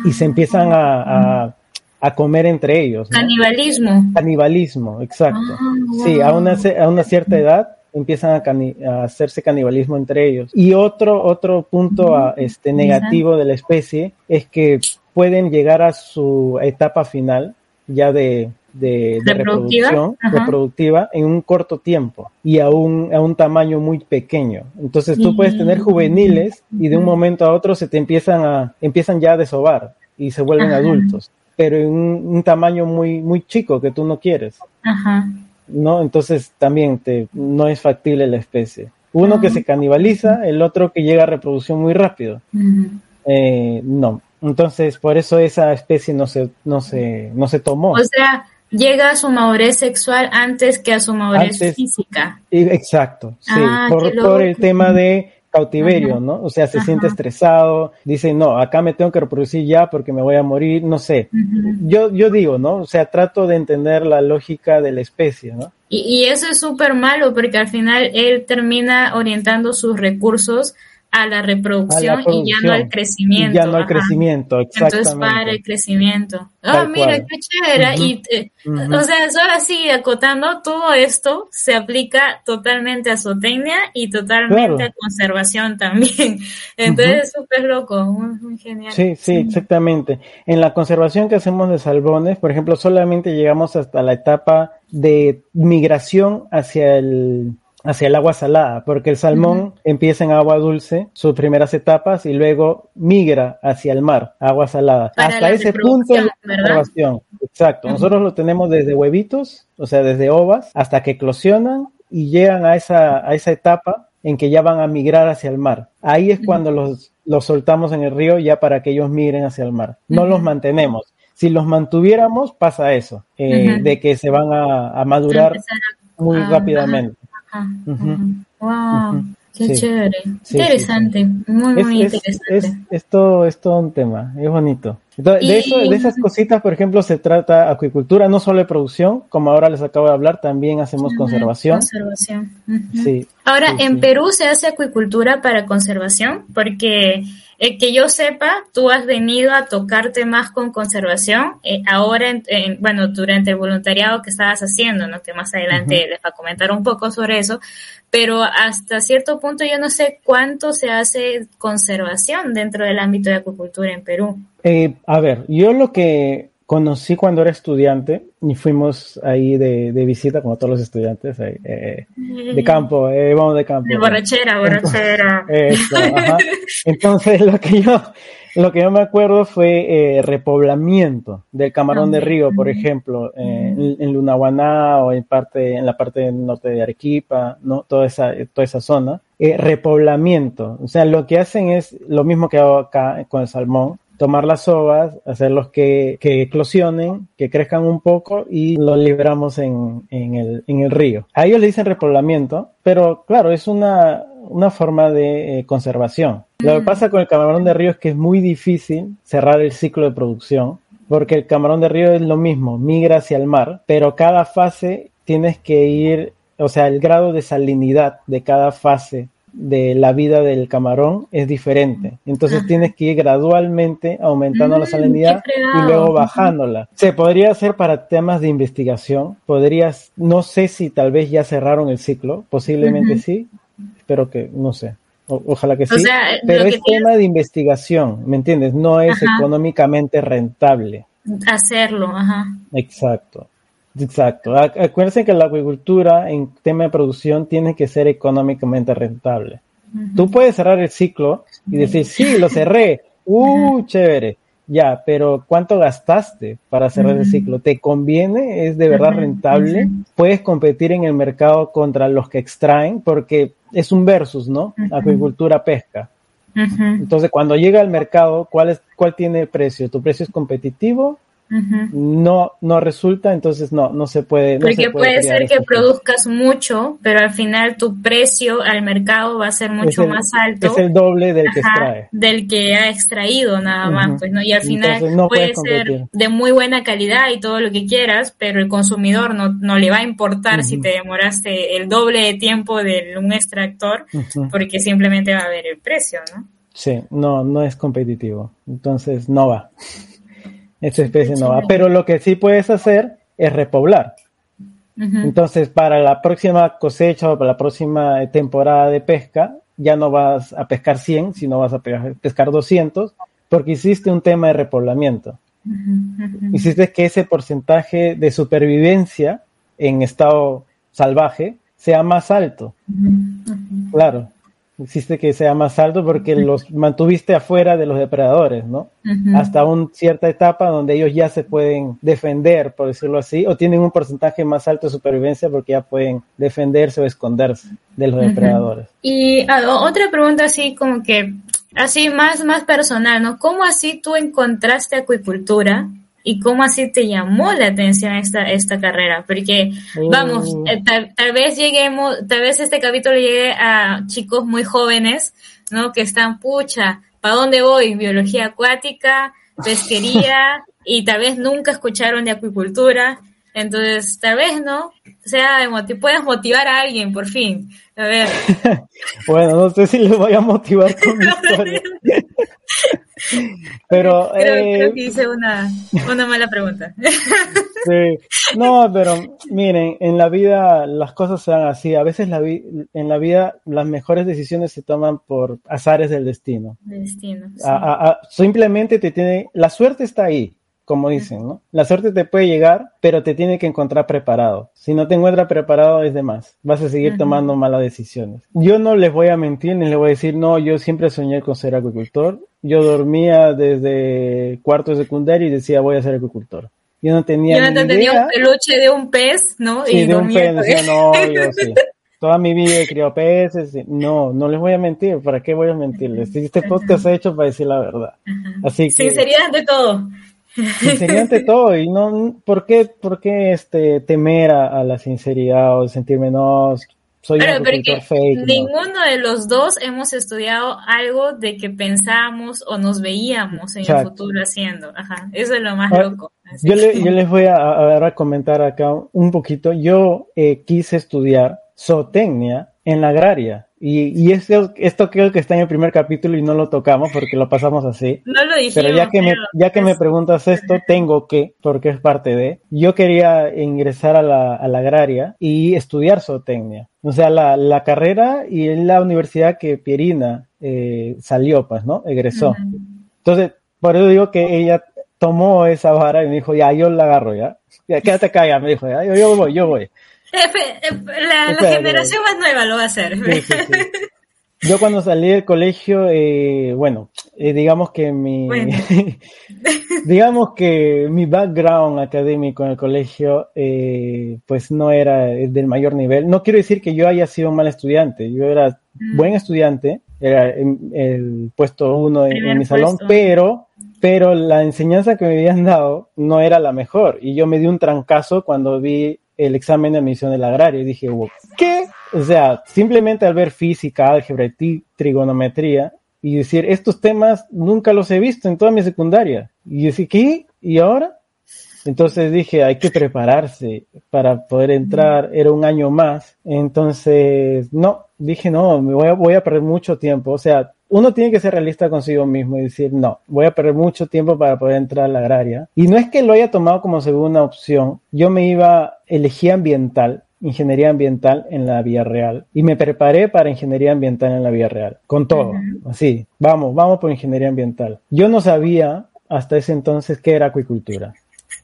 y se empiezan a, a, comer entre ellos. Canibalismo. Canibalismo, exacto. Ah, sí, a una, a una cierta edad empiezan a, hacerse canibalismo entre ellos. Y otro, otro punto este, negativo de la especie es que pueden llegar a su etapa final ya de, de, reproducción reproductiva en un corto tiempo y a un, a un tamaño muy pequeño. Entonces tú puedes tener juveniles y de un momento a otro se te empiezan a, empiezan ya a desovar y se vuelven adultos, pero en un, tamaño muy, muy chico que tú no quieres. ¿No? Entonces también te, no es factible la especie. Uno que se canibaliza, el otro que llega a reproducción muy rápido. Eh, no. Entonces, por eso esa especie no se, no se, no se tomó. O sea, llega a su madurez sexual antes que a su madurez física. Exacto, sí, ah, por, el tema de cautiverio, ¿no? O sea, se siente estresado, dice, no, acá me tengo que reproducir ya porque me voy a morir, no sé. yo, yo digo, ¿no? O sea, trato de entender la lógica de la especie, ¿no? Y, y eso es súper malo porque al final él termina orientando sus recursos a la reproducción y ya no al crecimiento. ya no al crecimiento, exactamente. Entonces para el crecimiento. Ah, mira, qué chévere. y, eh, O sea, solo así acotando, todo esto se aplica totalmente a zootecnia y totalmente a conservación también. Entonces es súper loco, muy, genial. Sí, sí, exactamente. En la conservación que hacemos de salbones, por ejemplo, solamente llegamos hasta la etapa de migración hacia el hacia el agua salada, porque el salmón empieza en agua dulce, sus primeras etapas, y luego migra hacia el mar, agua salada. Hasta ese punto de la conservación. Exacto. Nosotros lo tenemos desde huevitos, o sea, desde ovas, hasta que eclosionan y llegan a esa, a esa etapa en que ya van a migrar hacia el mar. Ahí es cuando los, los soltamos en el río ya para que ellos migren hacia el mar. No los mantenemos. Si los mantuviéramos, pasa eso, eh, de que se van a, madurar muy rápidamente. Wow, qué chévere. interesante, muy, muy interesante. Es, todo, un tema, es bonito. de, eso, de esas cositas, por ejemplo, se trata acuicultura, no solo de producción, como ahora les acabo de hablar, también hacemos conservación. Conservación. sí, ahora, ¿en Perú se hace acuicultura para conservación? Porque eh, que yo sepa, tú has venido a tocarte más con conservación eh, ahora, en, bueno, durante el voluntariado que estabas haciendo, ¿no? Que más adelante les va a comentar un poco sobre eso, pero hasta cierto punto yo no sé cuánto se hace conservación dentro del ámbito de acuicultura en Perú. Eh, a ver, yo lo que conocí cuando era estudiante y fuimos ahí de, visita como todos los estudiantes eh, de campo, eh, vamos de campo. De borrachera, borrachera. Entonces lo que yo lo que yo me acuerdo fue eh, repoblamiento del camarón de río, por ejemplo, en, en Lunahuaná o en parte en la parte norte de Arequipa, no toda esa toda esa zona. repoblamiento, o sea, lo que hacen es lo mismo que hago acá con el salmón, tomar las ovas, hacerlos que, que eclosionen, que crezcan un poco y los liberamos en, en, el, en el río. A ellos le dicen repoblamiento, pero claro, es una, una forma de eh, conservación. Lo que mm. pasa con el camarón de río es que es muy difícil cerrar el ciclo de producción, porque el camarón de río es lo mismo, migra hacia el mar, pero cada fase tienes que ir, o sea, el grado de salinidad de cada fase de la vida del camarón es diferente. Entonces tienes que ir gradualmente aumentando la mm, salinidad y luego bajándola. Se podría hacer para temas de investigación. Podrías, no sé si tal vez ya cerraron el ciclo, posiblemente sí. Espero que, no sé. ojalá que sí. pero es tema de investigación, ¿me entiendes? No es económicamente rentable. Hacerlo, ajá. Exacto. Exacto. Acuérdense que la agricultura en tema de producción tiene que ser económicamente rentable. Tú puedes cerrar el ciclo y decir, sí, lo cerré, uh, chévere, ya, pero ¿cuánto gastaste para cerrar el ciclo? ¿Te conviene? ¿Es de verdad rentable? ¿Puedes competir en el mercado contra los que extraen? Porque es un versus, ¿no? Acuicultura, pesca. Entonces, cuando llega al mercado, ¿cuál, es, ¿cuál tiene el precio? ¿Tu precio es competitivo? No, no resulta, entonces no, no se puede. Porque puede, ser que produzcas mucho, pero al final tu precio al mercado va a ser mucho más alto. Es el doble del que extrae. Del que ha extraído nada más, pues, ¿no? Y al final puede ser de muy buena calidad y todo lo que quieras, pero el consumidor no, no le va a importar si te demoraste el doble de tiempo de un extractor, porque simplemente va a ver el precio, ¿no? Sí, no, no es competitivo. Entonces no va. Esta especie no va. Pero lo que sí puedes hacer es repoblar. Entonces, para la próxima cosecha o para la próxima temporada de pesca, ya no vas a pescar 100, sino vas a pescar 200, porque hiciste un tema de repoblamiento. Hiciste que ese porcentaje de supervivencia en estado salvaje sea más alto. Claro hiciste que sea más alto porque los mantuviste afuera de los depredadores, ¿no? Hasta una cierta etapa donde ellos ya se pueden defender, por decirlo así, o tienen un porcentaje más alto de supervivencia porque ya pueden defenderse o esconderse de los depredadores. Y ah, otra pregunta así como que, así más, más personal, ¿no? ¿Cómo así tú encontraste acuicultura? Y cómo así te llamó la atención esta, esta carrera, porque vamos, mm. eh, tal, vez lleguemos, tal vez este capítulo llegue a chicos muy jóvenes, ¿no? Que están, pucha, ¿para dónde voy? Biología acuática, pesquería, y tal vez nunca escucharon de acuicultura, entonces tal vez, ¿no? O sea, puedas motivar a alguien, por fin. A ver. bueno, no sé si les voy a motivar con mi historia. pero creo, eh, que hice una, una mala pregunta. sí, no, pero miren, en la vida las cosas se dan así. A veces la en la vida las mejores decisiones se toman por azares del destino. Destino. simplemente te tiene, la suerte está ahí como dicen, ¿no? La suerte te puede llegar, pero te tiene que encontrar preparado. Si no te encuentras preparado es de más. Vas a seguir tomando malas decisiones. Yo no les voy a mentir ni les voy a decir, no, yo siempre soñé con ser agricultor. Yo dormía desde cuarto de secundario y decía, voy a ser agricultor. Yo no tenía Yo no tenía un peluche de un pez, ¿no? Sí, de un pez, decía, no, yo sí. Toda mi vida he criado peces. No, no les voy a mentir. ¿Para qué voy a mentirles? Este podcast ha hecho para decir la verdad. Así que. Sinceridad de todo. Sinceridad ante todo, y no, ¿por qué, por qué este, temer a, la sinceridad o sentirme no, soy un fake? Ninguno de los dos hemos estudiado algo de que pensamos o nos veíamos en el futuro haciendo, ajá, eso es lo más ah, loco. Yo, yo, les voy a, a, comentar acá un poquito, yo eh, quise estudiar zootecnia en la agraria, y, y esto, esto creo que está en el primer capítulo y no lo tocamos porque lo pasamos así. No lo dijimos. Pero ya que, me, ya que me preguntas esto, tengo que, porque es parte de. Yo quería ingresar a la, a la agraria y estudiar zootecnia. O sea, la, la carrera y en la universidad que Pierina eh, salió, pues, ¿no? Egresó. Entonces, por eso digo que ella tomó esa vara y me dijo, ya, yo la agarro, ya. Ya, quédate callada, me dijo, ya, yo, yo voy, yo voy. La, generación más nueva lo va a hacer. Yo cuando salí del colegio, eh, bueno, eh, digamos que mi, digamos que mi background académico en el colegio, eh, pues no era del mayor nivel. No quiero decir que yo haya sido un mal estudiante, yo era mm. buen estudiante, era el, puesto uno en, mi salón, pero, pero la enseñanza que me habían dado no era la mejor y yo me di un trancazo cuando vi el examen de admisión del agrario y dije, ¿qué? O sea, simplemente al ver física, álgebra y trigonometría y decir, estos temas nunca los he visto en toda mi secundaria. Y decir, ¿qué? ¿Y ahora? Entonces dije, hay que prepararse para poder entrar, era un año más. Entonces, no, dije, no, me voy a, voy a perder mucho tiempo. O sea, uno tiene que ser realista consigo mismo y decir, no, voy a perder mucho tiempo para poder entrar a la agraria. Y no es que lo haya tomado como segunda opción, yo me iba, elegí ambiental, ingeniería ambiental en la vía real y me preparé para ingeniería ambiental en la vía real, con todo, así, vamos, vamos por ingeniería ambiental. Yo no sabía hasta ese entonces qué era acuicultura.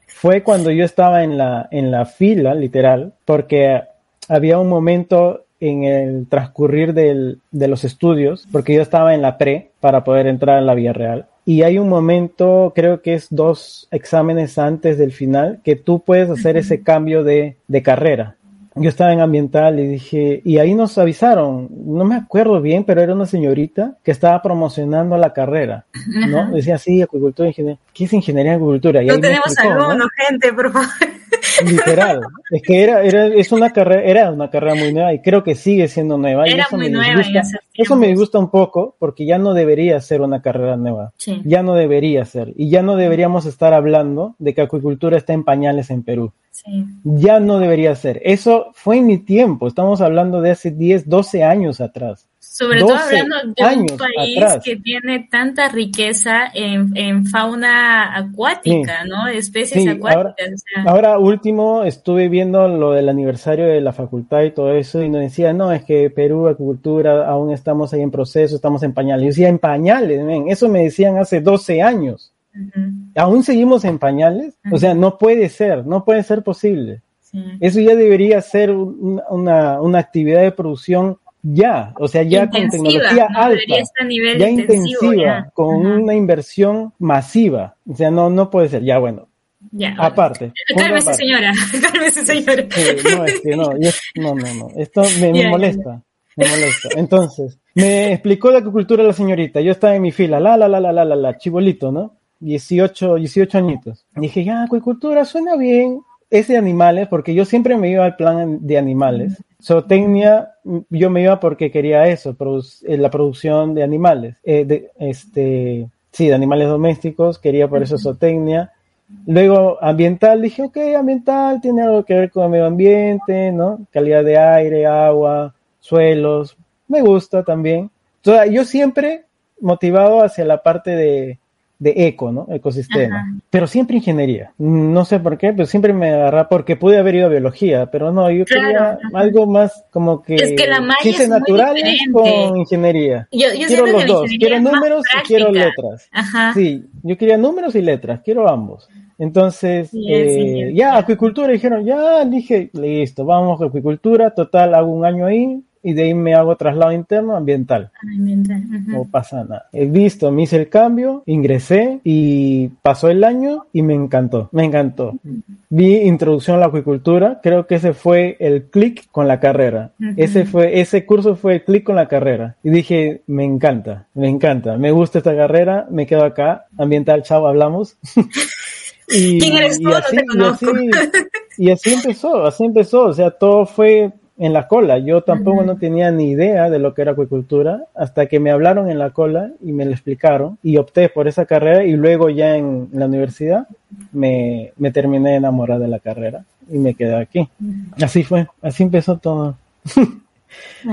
Fue cuando yo estaba en la, en la fila, literal, porque había un momento en el transcurrir del, de los estudios, porque yo estaba en la pre para poder entrar en la vía real. Y hay un momento, creo que es dos exámenes antes del final, que tú puedes hacer ese cambio de, de carrera yo estaba en ambiental y dije, y ahí nos avisaron, no me acuerdo bien, pero era una señorita que estaba promocionando la carrera, ¿no? Decía, sí, acuicultura, ingeniería. ¿Qué es ingeniería en agricultura? no tenemos alguno, gente, por favor. Literal. Es que era, era, es una carrera, era una carrera muy nueva y creo que sigue siendo nueva. Era eso muy me nueva. eso me gusta un poco porque ya no debería ser una carrera nueva. Ya no debería ser. Y ya no deberíamos estar hablando de que acuicultura está en pañales en Perú. Ya no debería ser. Eso eso fue en mi tiempo, estamos hablando de hace 10, 12 años atrás. Sobre todo hablando de un país que tiene tanta riqueza en, fauna acuática, ¿no? Especies acuáticas. Ahora, último, estuve viendo lo del aniversario de la facultad y todo eso, y nos decía, no, es que Perú, agricultura, aún estamos ahí en proceso, estamos en pañales. Yo decía, en pañales, eso me decían hace 12 años. ¿Aún seguimos en pañales? O sea, no puede ser, no puede ser posible. Eso ya debería ser una, una, actividad de producción ya, o sea, ya con tecnología alta, ya intensiva, con una inversión masiva. O sea, no, no puede ser. Ya, bueno. Ya, aparte. Cálmese, señora. Cálmese, señora. no, es que no, no, no, no. Esto me, molesta. Me molesta. Entonces, me explicó la acuicultura la señorita. Yo estaba en mi fila, la, la, la, la, la, la, la, chibolito, ¿no? 18, 18 añitos. dije, ya, acuicultura suena bien. Es de animales, porque yo siempre me iba al plan de animales. Zootecnia, yo me iba porque quería eso, eh, la producción de animales. Eh, de, este, sí, de animales domésticos, quería por eso zootecnia. Luego, ambiental, dije, ok, ambiental tiene algo que ver con el medio ambiente, ¿no? Calidad de aire, agua, suelos, me gusta también. O yo siempre motivado hacia la parte de, de eco, ¿no? Ecosistema. Pero siempre ingeniería. No sé por qué, pero siempre me agarra porque pude haber ido a biología, pero no, yo quería algo más como que, es que la ciencias naturales con ingeniería. Yo, quiero los dos, quiero números y quiero letras. Ajá. Sí, yo quería números y letras, quiero ambos. Entonces, eh, ya, acuicultura, dijeron, ya, dije, listo, vamos a acuicultura, total, hago un año ahí, y de ahí me hago traslado interno ambiental. No pasa nada. He visto, me hice el cambio, ingresé y pasó el año y me encantó, me encantó. Vi introducción a la acuicultura, creo que ese fue el clic con la carrera. Ese fue, ese curso fue el clic con la carrera. Y dije, me encanta, me encanta, me gusta esta carrera, me quedo acá, ambiental, chao, hablamos. y, ¿Quién eres tú? así, no te y así empezó, así empezó, o sea, todo fue en la cola. Yo tampoco no tenía ni idea de lo que era acuicultura hasta que me hablaron en la cola y me lo explicaron y opté por esa carrera y luego ya en la universidad me, me terminé de enamorar de la carrera y me quedé aquí. Así fue, así empezó todo.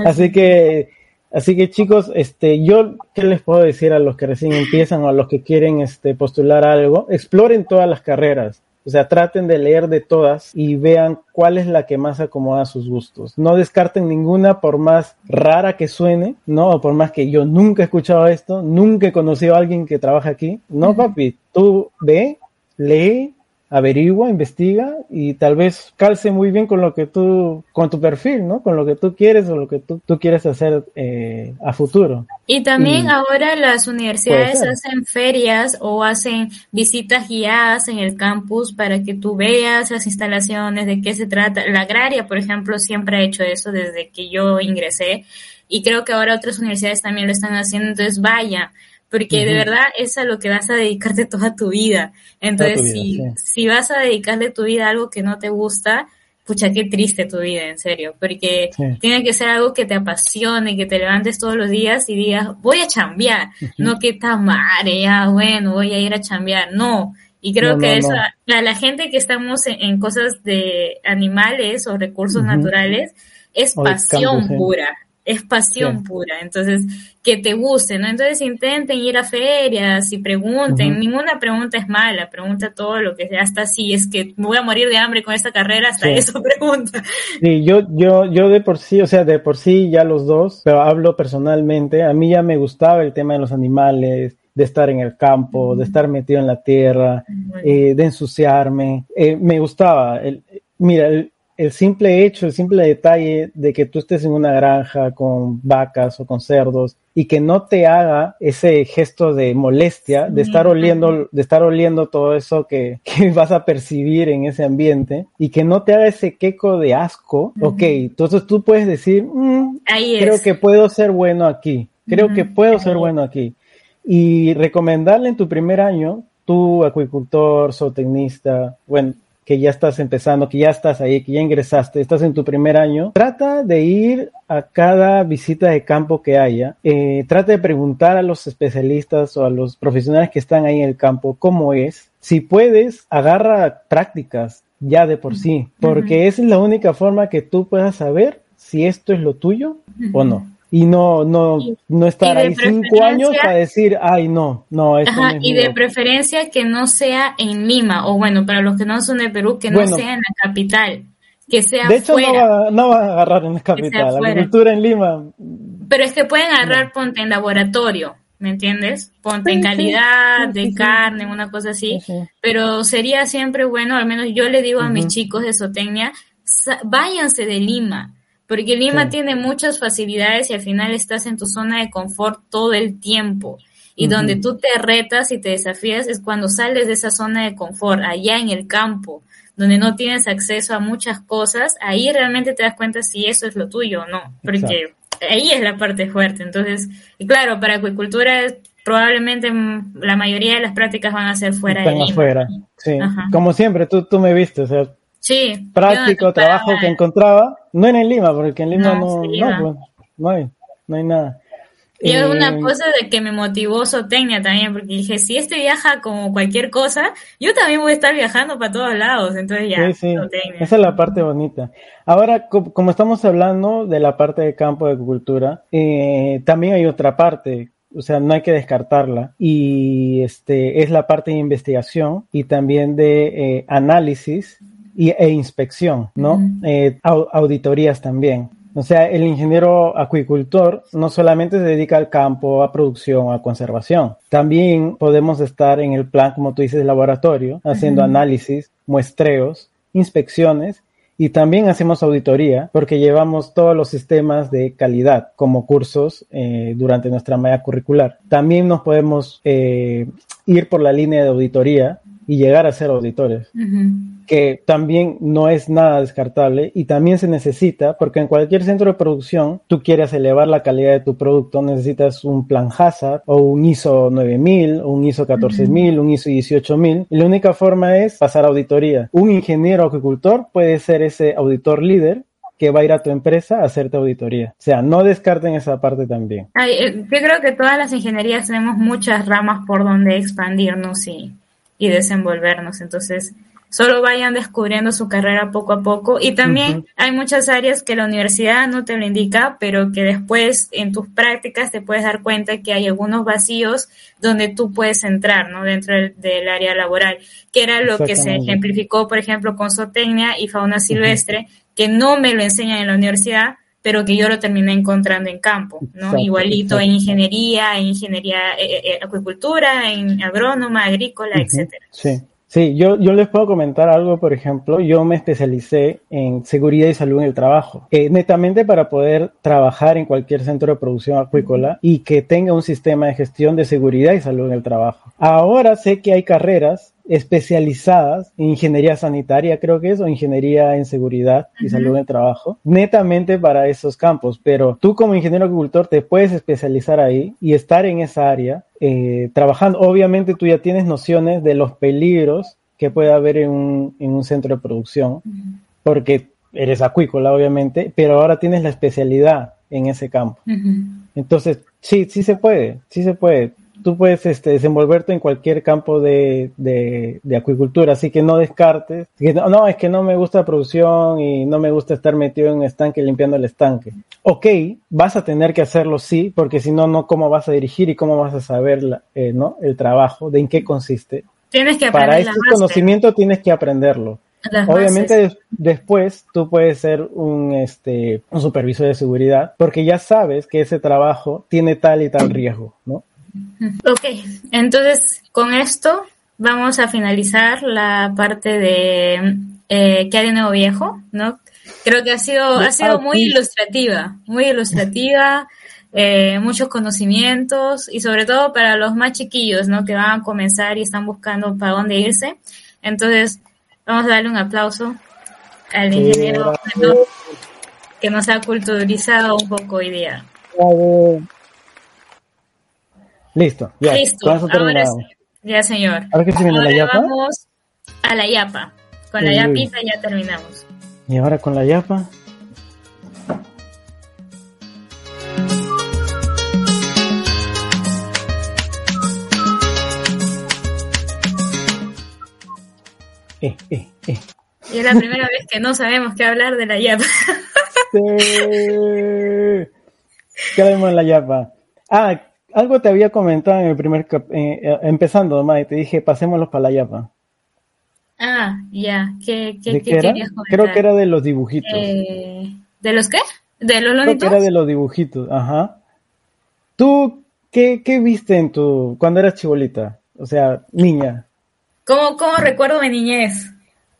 así que, así que chicos, este, yo, ¿qué les puedo decir a los que recién empiezan o a los que quieren este, postular algo? Exploren todas las carreras o sea, traten de leer de todas y vean cuál es la que más acomoda a sus gustos. No descarten ninguna por más rara que suene, ¿no? O por más que yo nunca he escuchado esto, nunca he conocido a alguien que trabaja aquí. No, papi, tú ve, lee, averigua, investiga y tal vez calce muy bien con lo que tú, con tu perfil, ¿no? Con lo que tú quieres o lo que tú, tú quieres hacer eh, a futuro. Y también ahora las universidades hacen ferias o hacen visitas guiadas en el campus para que tú veas las instalaciones, de qué se trata. La agraria, por ejemplo, siempre ha hecho eso desde que yo ingresé y creo que ahora otras universidades también lo están haciendo, entonces vaya porque de verdad es a lo que vas a dedicarte toda tu vida. Entonces, si, si vas a dedicarle tu vida a algo que no te gusta, pucha, qué triste tu vida, en serio, porque tiene que ser algo que te apasione, que te levantes todos los días y digas, voy a chambear, no que madre, ya, bueno, voy a ir a chambear, no. Y creo que eso, la, la, gente que estamos en, cosas de animales o recursos naturales, es pasión pura, es pasión pura, entonces que te guste, ¿no? Entonces intenten ir a ferias y pregunten, ninguna pregunta es mala, pregunta todo lo que sea, hasta si es que me voy a morir de hambre con esta carrera, hasta eso pregunta. Sí, yo, yo, yo de por sí, o sea, de por sí ya los dos, pero hablo personalmente, a mí ya me gustaba el tema de los animales, de estar en el campo, de estar metido en la tierra, eh, de ensuciarme, eh, me gustaba. El, mira, el, el simple hecho, el simple detalle de que tú estés en una granja con vacas o con cerdos y que no te haga ese gesto de molestia, de estar oliendo, de estar oliendo todo eso que, vas a percibir en ese ambiente y que no te haga ese queco de asco, ok, entonces tú puedes decir, mm, creo que puedo ser bueno aquí, creo que puedo ser bueno aquí. Y recomendarle en tu primer año, tú, acuicultor, zootecnista, bueno, que ya estás empezando, que ya estás ahí, que ya ingresaste, estás en tu primer año, trata de ir a cada visita de campo que haya, eh, trata de preguntar a los especialistas o a los profesionales que están ahí en el campo cómo es. Si puedes, agarra prácticas, ya de por sí, porque esa es la única forma que tú puedas saber si esto es lo tuyo o no. Y no, no, no estar ahí cinco años para decir, ay, no, no, esto no es Y de preferencia que no sea en Lima, o bueno, para los que no son de Perú, que no sea en la capital, que sea De hecho, No, va, a agarrar en la capital, la agricultura en Lima. Pero es que pueden agarrar, ponte en laboratorio, ¿me entiendes? Ponte en calidad de carne, una cosa así. Pero sería siempre bueno, al menos yo le digo a mis chicos de zootecnia, váyanse de Lima, porque Lima tiene muchas facilidades y al final estás en tu zona de confort todo el tiempo. Y donde tú te retas y te desafías es cuando sales de esa zona de confort, allá en el campo, donde no tienes acceso a muchas cosas, ahí realmente te das cuenta si eso es lo tuyo o no. Porque ahí es la parte fuerte. Entonces, y claro, para acuicultura probablemente la mayoría de las prácticas van a ser fuera de Lima. afuera, sí. Como siempre, tú, tú me viste, o sea, sí, práctico, trabajo que encontraba, no en Lima, porque en Lima no, no, pues, no, hay, no hay nada. Y es una eh, cosa de que me motivó Sotecnia también, porque dije, si este viaja como cualquier cosa, yo también voy a estar viajando para todos lados, entonces ya. Sí, sí. Esa es la parte bonita. Ahora, como estamos hablando de la parte de campo de agricultura, eh, también hay otra parte, o sea, no hay que descartarla, y este es la parte de investigación y también de eh, análisis y, e inspección, ¿no? auditorías también. O sea, el ingeniero acuicultor no solamente se dedica al campo, a producción, a conservación. También podemos estar en el plan, como tú dices, laboratorio, haciendo análisis, muestreos, inspecciones y también hacemos auditoría porque llevamos todos los sistemas de calidad como cursos eh, durante nuestra malla curricular. También nos podemos eh, ir por la línea de auditoría y llegar a ser auditores que también no es nada descartable y también se necesita porque en cualquier centro de producción tú quieres elevar la calidad de tu producto, necesitas un plan Hazard o un ISO 9000, un ISO 14000, un ISO 18000 y la única forma es pasar auditoría. Un ingeniero agricultor puede ser ese auditor líder que va a ir a tu empresa a hacerte auditoría. O sea, no descarten esa parte también. Eh, yo creo que todas las ingenierías tenemos muchas ramas por donde expandirnos y, y desenvolvernos. Entonces, solo vayan descubriendo su carrera poco a poco. Y también hay muchas áreas que la universidad no te lo indica, pero que después en tus prácticas te puedes dar cuenta que hay algunos vacíos donde tú puedes entrar, ¿no? Dentro del, área laboral, que era lo que se ejemplificó, por ejemplo, con zootecnia y fauna silvestre, que no me lo enseñan en la universidad, pero que yo lo terminé encontrando en campo, ¿no? Igualito en ingeniería, en ingeniería, eh, eh, eh, acuicultura, en agrónoma, agrícola, etcétera. Sí. Sí, yo, yo les puedo comentar algo, por ejemplo, yo me especialicé en seguridad y salud en el trabajo, eh, netamente para poder trabajar en cualquier centro de producción acuícola y que tenga un sistema de gestión de seguridad y salud en el trabajo. Ahora sé que hay carreras especializadas en ingeniería sanitaria, creo que es, o ingeniería en seguridad y salud en el trabajo, netamente para esos campos. Pero tú como ingeniero agricultor te puedes especializar ahí y estar en esa área eh, trabajando. Obviamente tú ya tienes nociones de los peligros que puede haber en un, en un centro de producción, porque eres acuícola, obviamente, pero ahora tienes la especialidad en ese campo. Entonces, sí, sí se puede, sí se puede tú puedes este, desenvolverte en cualquier campo de, de, acuicultura, así que no descartes. no, es que no me gusta la producción y no me gusta estar metido en un estanque limpiando el estanque. Ok, vas a tener que hacerlo sí, porque si no, no, ¿cómo vas a dirigir y cómo vas a saber eh, ¿no? el trabajo, de en qué consiste? Tienes que aprender Para este conocimiento tienes que aprenderlo. Obviamente después tú puedes ser un, este, un supervisor de seguridad porque ya sabes que ese trabajo tiene tal y tal riesgo, ¿no? Ok, entonces con esto vamos a finalizar la parte de eh, ¿Qué hay de nuevo viejo? ¿no? Creo que ha sido, ha sido muy ilustrativa, muy ilustrativa, eh, muchos conocimientos y sobre todo para los más chiquillos, ¿no? Que van a comenzar y están buscando para dónde irse. Entonces, vamos a darle un aplauso al ingeniero que nos ha culturizado un poco hoy día. Listo, ya. Listo, ahora sí. Ya, señor. Ahora que se viene la yapa. Vamos a la yapa. Con la yapita ya terminamos. Y ahora con la yapa. Eh, eh, eh. Y es la primera vez que no sabemos qué hablar de la yapa. sí. ¿Qué la yapa? Ah, algo te había comentado en el primer eh, eh, empezando, Mai, te dije, pasémoslos para la yapa. Ah, ya. ¿Qué, qué, qué, querías comentar? Creo que era de los dibujitos. Eh, ¿De los qué? ¿De los Creo que era de los dibujitos, ajá. ¿Tú qué, qué viste en tu cuando eras chibolita? O sea, niña. ¿Cómo, cómo recuerdo mi niñez?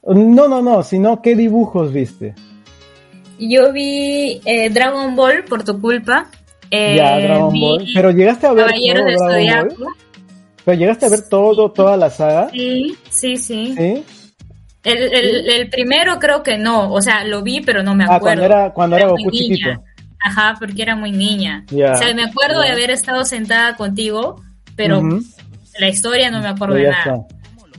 No, no, no, sino qué dibujos viste. Yo vi eh, Dragon Ball por tu culpa. Eh, ya, Dragon Ball. Pero llegaste a ver Caballeros Zodiaco. Pero llegaste a ver todo, toda la saga. Sí, sí, sí. ¿Sí? El, el, el, primero creo que no, o sea, lo vi, pero no me acuerdo. Ah, cuando era, cuando era, Goku chiquito. Ajá, porque era muy niña. o sea, me acuerdo de haber estado sentada contigo, pero la historia no me acuerdo de nada.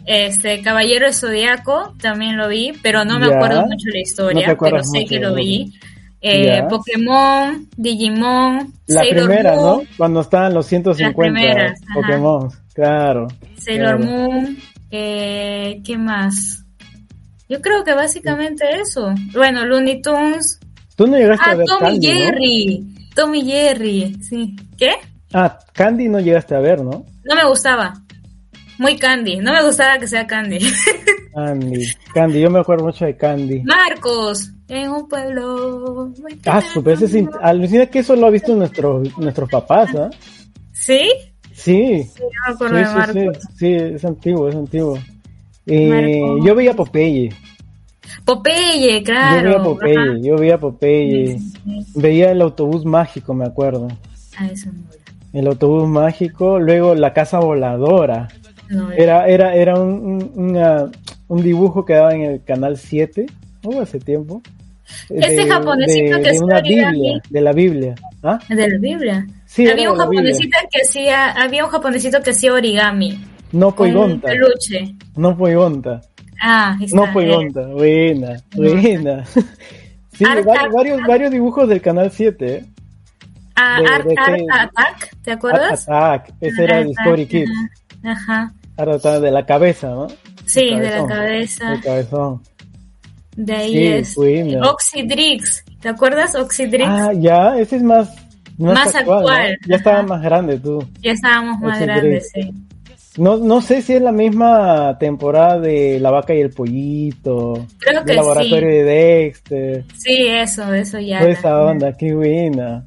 Este, Caballero de Zodíaco también lo vi, pero no me acuerdo mucho la historia, pero sé que lo vi. Eh, Pokémon, Digimon, la primera, ¿no? Cuando estaban los 150 Pokémon, claro. Sailor Moon, eh, ¿qué más? Yo creo que básicamente eso. Bueno, Looney Tunes. Tú no llegaste a ah, ver Tommy Jerry. Tommy Jerry, sí. ¿Qué? Ah, Candy no llegaste a ver, ¿no? No me gustaba. Muy Candy. No me gustaba que sea Candy. Candy. Candy. Yo me acuerdo mucho de Candy. Marcos. En un pueblo. ah, su vez es alucina que eso lo ha visto nuestro, nuestros papás, ¿ah? ¿Sí? Sí. Sí, de Marcos. Sí, es antiguo, es antiguo. Eh, yo veía Popeye. Popeye, claro. Yo veía Popeye, yo veía Popeye. Veía el autobús mágico, me acuerdo. Ah, eso no El autobús mágico, luego la casa voladora. era, era, era un, un, dibujo que daba en el canal 7, hubo hace tiempo. Ese japonesito que de una Biblia, de la Biblia. ¿Ah? De la Biblia. Sí, había un japonesito que hacía, había un japonesito que hacía origami. No fue gonta. Peluche. No fue gonta. Ah, está, No fue gonta. Buena, buena. sí, varios, varios dibujos del canal 7, ¿eh? Ah, Art, Attack, ¿te acuerdas? Art Attack, ese era Discovery Kids. Ajá. Art Attack de la cabeza, ¿no? Sí, de la cabeza. De cabezón. De ahí es. Oxydrix, ¿te acuerdas? Oxydrix. Ah, ya, ese es más. Más, actual. Ya estaba más grande tú. Ya estábamos más grandes, sí. No, no sé si es la misma temporada de La Vaca y el Pollito. Creo que el laboratorio de Dexter. Sí, eso, eso ya. Toda esa onda, qué buena.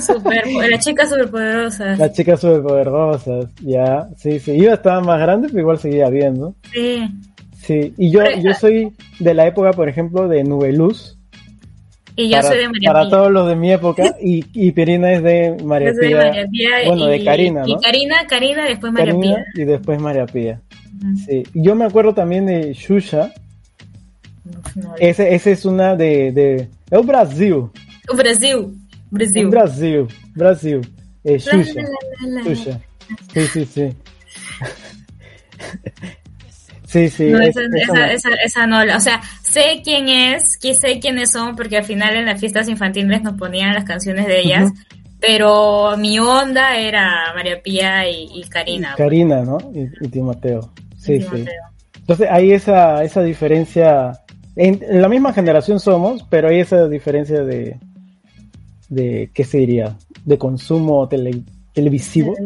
Super, la chica superpoderosa. La chica superpoderosa, ya. Sí, sí. Yo estaba más grande, pero igual seguía viendo. Sí. Sí, y yo, yo soy de la época, por ejemplo, de Nubeluz. Y yo soy de María Para todos los de mi época, y, y Pirina es de María Pía. De María Pía bueno, de Karina, ¿no? Y Karina, Karina, después María Pía. Y después María Pía. Sí. Yo me acuerdo también de Xuxa. ese, ese es una de, de... Es o Brasil. O Brasil. Brasil. Brasil. Brasil. Eh, Xuxa. Xuxa. Sí, sí, sí. Sí, sí. No, esa, esa, esa, no, o sea, sé quién es, sé quiénes son, porque al final en las fiestas infantiles nos ponían las canciones de ellas, pero mi onda era María Pía y, Karina. Karina, ¿no? Y, Timoteo. Sí, sí. Entonces hay esa, esa diferencia, en, la misma generación somos, pero hay esa diferencia de, de ¿qué se diría? De consumo televisivo.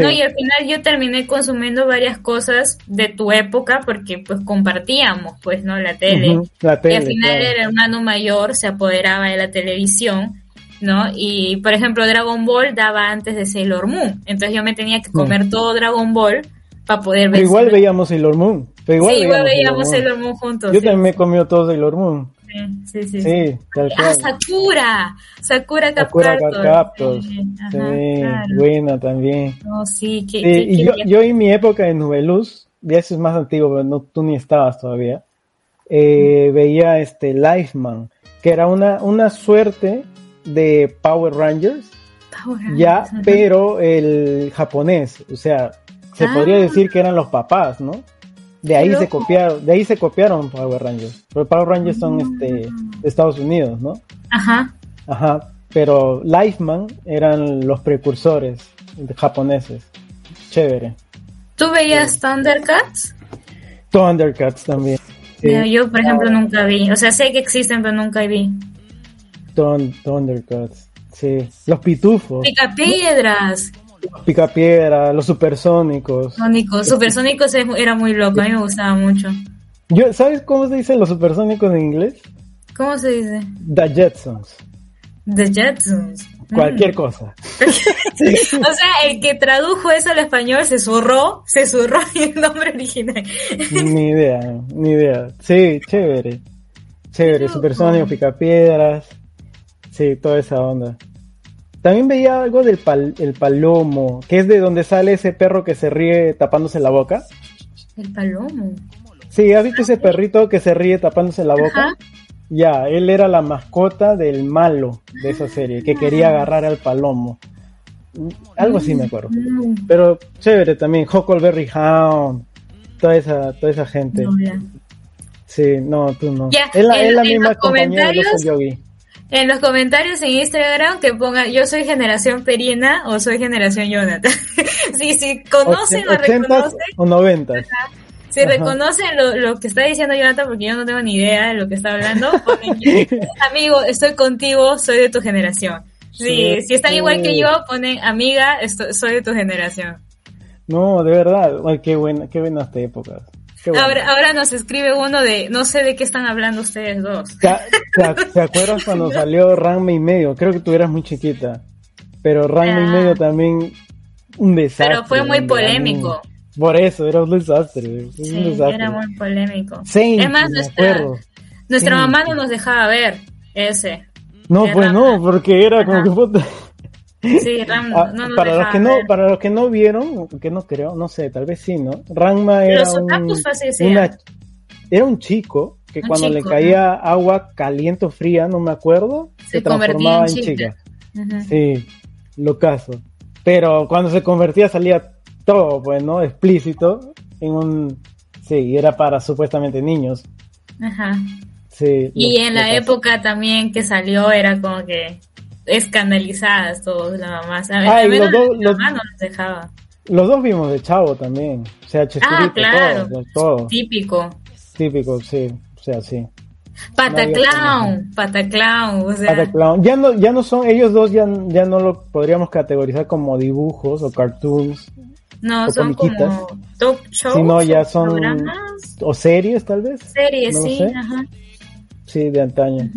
No, y al final yo terminé consumiendo varias cosas de tu época porque pues compartíamos pues, ¿no? La tele. la tele y al final el hermano mayor se apoderaba de la televisión, ¿no? Y por ejemplo Dragon Ball daba antes de Sailor Moon. Entonces yo me tenía que comer todo Dragon Ball para poder ver. Pero igual veíamos Sailor Moon. Pero igual sí, igual veíamos Sailor Moon, juntos. Yo también me comió todo Sailor Moon. Sí, sí, sí. ah, Sakura. Sakura Captor. Sí, buena también. No, sí, que, y yo, yo, en mi época en Nubeluz, ya eso es más antiguo, pero no, tú ni estabas todavía, eh, veía este Lifeman, que era una, una suerte de Power Rangers, ya, pero el japonés, o sea, se podría ah. decir que eran los papás, ¿no? De ahí se copiaron, de ahí se copiaron Power Rangers. Pero Power Rangers son mm. este de Estados Unidos, ¿no? Ajá. Ajá. Pero Lifeman eran los precursores japoneses. Chévere. ¿Tú veías Thundercats? Thundercats también. Yo, por ejemplo, nunca vi. O sea, sé que existen, pero nunca vi. Thundercats. Sí. Los pitufos. Picapiedras. Los picapiedras, los supersónicos. Sónicos. Supersónicos era muy loco, a mí me gustaba mucho. Yo, ¿Sabes cómo se dicen los supersónicos en inglés? ¿Cómo se dice? The Jetsons. The Jetsons. Cualquier mm. cosa. o sea, el que tradujo eso al español se zurró, se zurró el nombre original. ni idea, ni idea. Sí, chévere. Chévere, Supersónico, Picapiedras. Sí, toda esa onda. También veía algo del el palomo, que es de donde sale ese perro que se ríe tapándose la boca. El palomo. Sí, ¿has visto ese perrito que se ríe tapándose la boca? Ya, él era la mascota del malo de esa serie, que quería ah. agarrar al palomo. Algo así me acuerdo. Mm. Pero chévere también, Huckleberry Hound, toda esa, toda esa gente. sí, no, tú no. es la, misma compañera de Yogi. En los comentarios en Instagram que pongan yo soy generación Perina o soy generación Jonathan. si, si conocen o reconocen. O 90. Si reconocen lo, lo, que está diciendo Jonathan, porque yo no tengo ni idea de lo que está hablando, amigo, estoy contigo, soy de tu generación. Sí, si están igual que yo, ponen amiga, soy de tu generación. No, de verdad, qué buena, qué buenas épocas. Ahora, ahora nos escribe uno de, no sé de qué están hablando ustedes dos. ¿Te, acuerdas cuando salió Ranma y medio? Creo que tú eras muy chiquita, pero Ranma y medio ah. también un desastre. Pero fue muy polémico. Por eso, era un desastre. sí, era muy polémico. es más, nuestra, nuestra mamá no nos dejaba ver ese. No, pues no, porque era como que puta. Sí, ah, no para los que no, para los que no vieron, que no creo, no sé, tal vez sí, ¿no? Ranma era un, era un chico que cuando le caía agua caliente o fría, no me acuerdo, se, transformaba en chica. Sí, lo caso. Pero cuando se convertía salía todo, pues, ¿no? Explícito en un... Sí, era para supuestamente niños. Ajá. Sí. Y en la época también que salió era como que escandalizadas todos, la mamá. ¿sabes? los dos, los, no dejaba. Los dos vimos de Chavo también. O sea, ah, claro. Todo, Típico. Típico, sí. O sea, sí. Pataclown, Pataclown, o sea. Pataclown. Ya no, ya no son, ellos dos ya, ya no lo podríamos categorizar como dibujos o cartoons. No, son como top shows. Sino ya son. O series, tal vez. Series, sí, ajá. Sí, de antaño.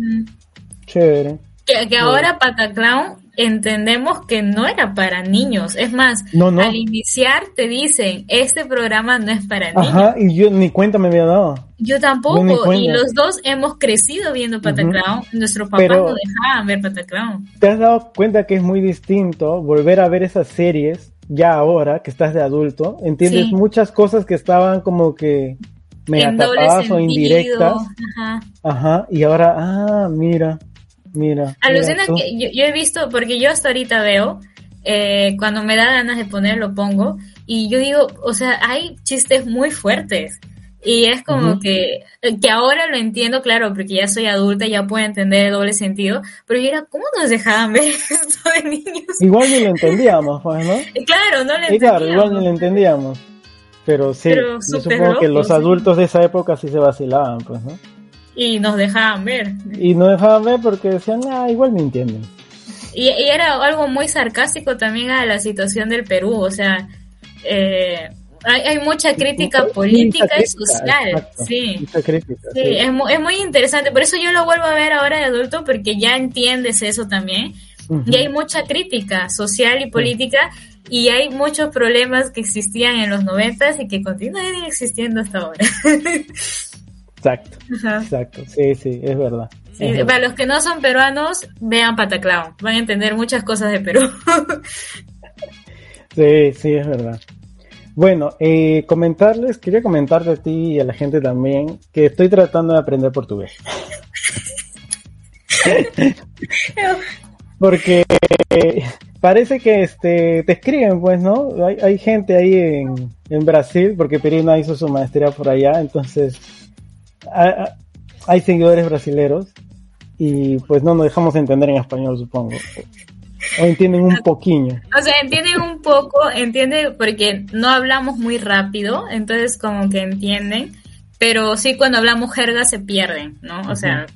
Chévere. Que, que ahora Pataclown entendemos que no era para niños. Es más, al iniciar te dicen, este programa no es para niños. Ajá, y yo ni cuenta me había dado. Yo tampoco, y los dos hemos crecido viendo Pataclown. Nuestros papás no dejaban ver Pataclown. ¿Te has dado cuenta que es muy distinto volver a ver esas series ya ahora que estás de adulto, entiendes muchas cosas que estaban como que me o indirectas. Ajá. Ajá. Y ahora, ah, mira, mira. Alucina que yo, he visto, porque yo hasta ahorita veo, eh, cuando me da ganas de poner, lo pongo. Y yo digo, o sea, hay chistes muy fuertes. Y es como que, que ahora lo entiendo, claro, porque ya soy adulta, ya puedo entender el doble sentido, pero yo era, ¿cómo nos dejaban ver esto de niños? Igual ni lo entendíamos, pues, ¿no? Claro, no lo entendíamos. Claro, igual ni lo entendíamos. Pero sí, yo supongo que los adultos de esa época sí se vacilaban, pues, ¿no? Y nos dejaban ver. Y nos dejaban ver porque decían, ah, igual me entienden. Y, y era algo muy sarcástico también a la situación del Perú, o sea, eh, hay, mucha crítica política y social. sí, Es, muy, es, muy interesante. Por eso yo lo vuelvo a ver ahora de adulto, porque ya entiendes eso también. Y hay mucha crítica social y política. Y hay muchos problemas que existían en los noventas y que continúan existiendo hasta ahora. exacto, exacto. Sí, sí, es verdad. Para los que no son peruanos, vean Pataclown. Van a entender muchas cosas de Perú. sí, sí, es verdad. Bueno, eh, comentarles, quería comentarte a ti y a la gente también que estoy tratando de aprender portugués. Porque parece que este te escriben, pues, ¿no? Hay, gente ahí en, en, Brasil, porque Perina hizo su maestría por allá, entonces hay seguidores brasileros y pues no nos dejamos entender en español, supongo. O entienden un poquillo. O sea, entienden un poco, entienden porque no hablamos muy rápido, entonces como que entienden. pero sí cuando hablamos jerga se pierden, ¿no? O sea,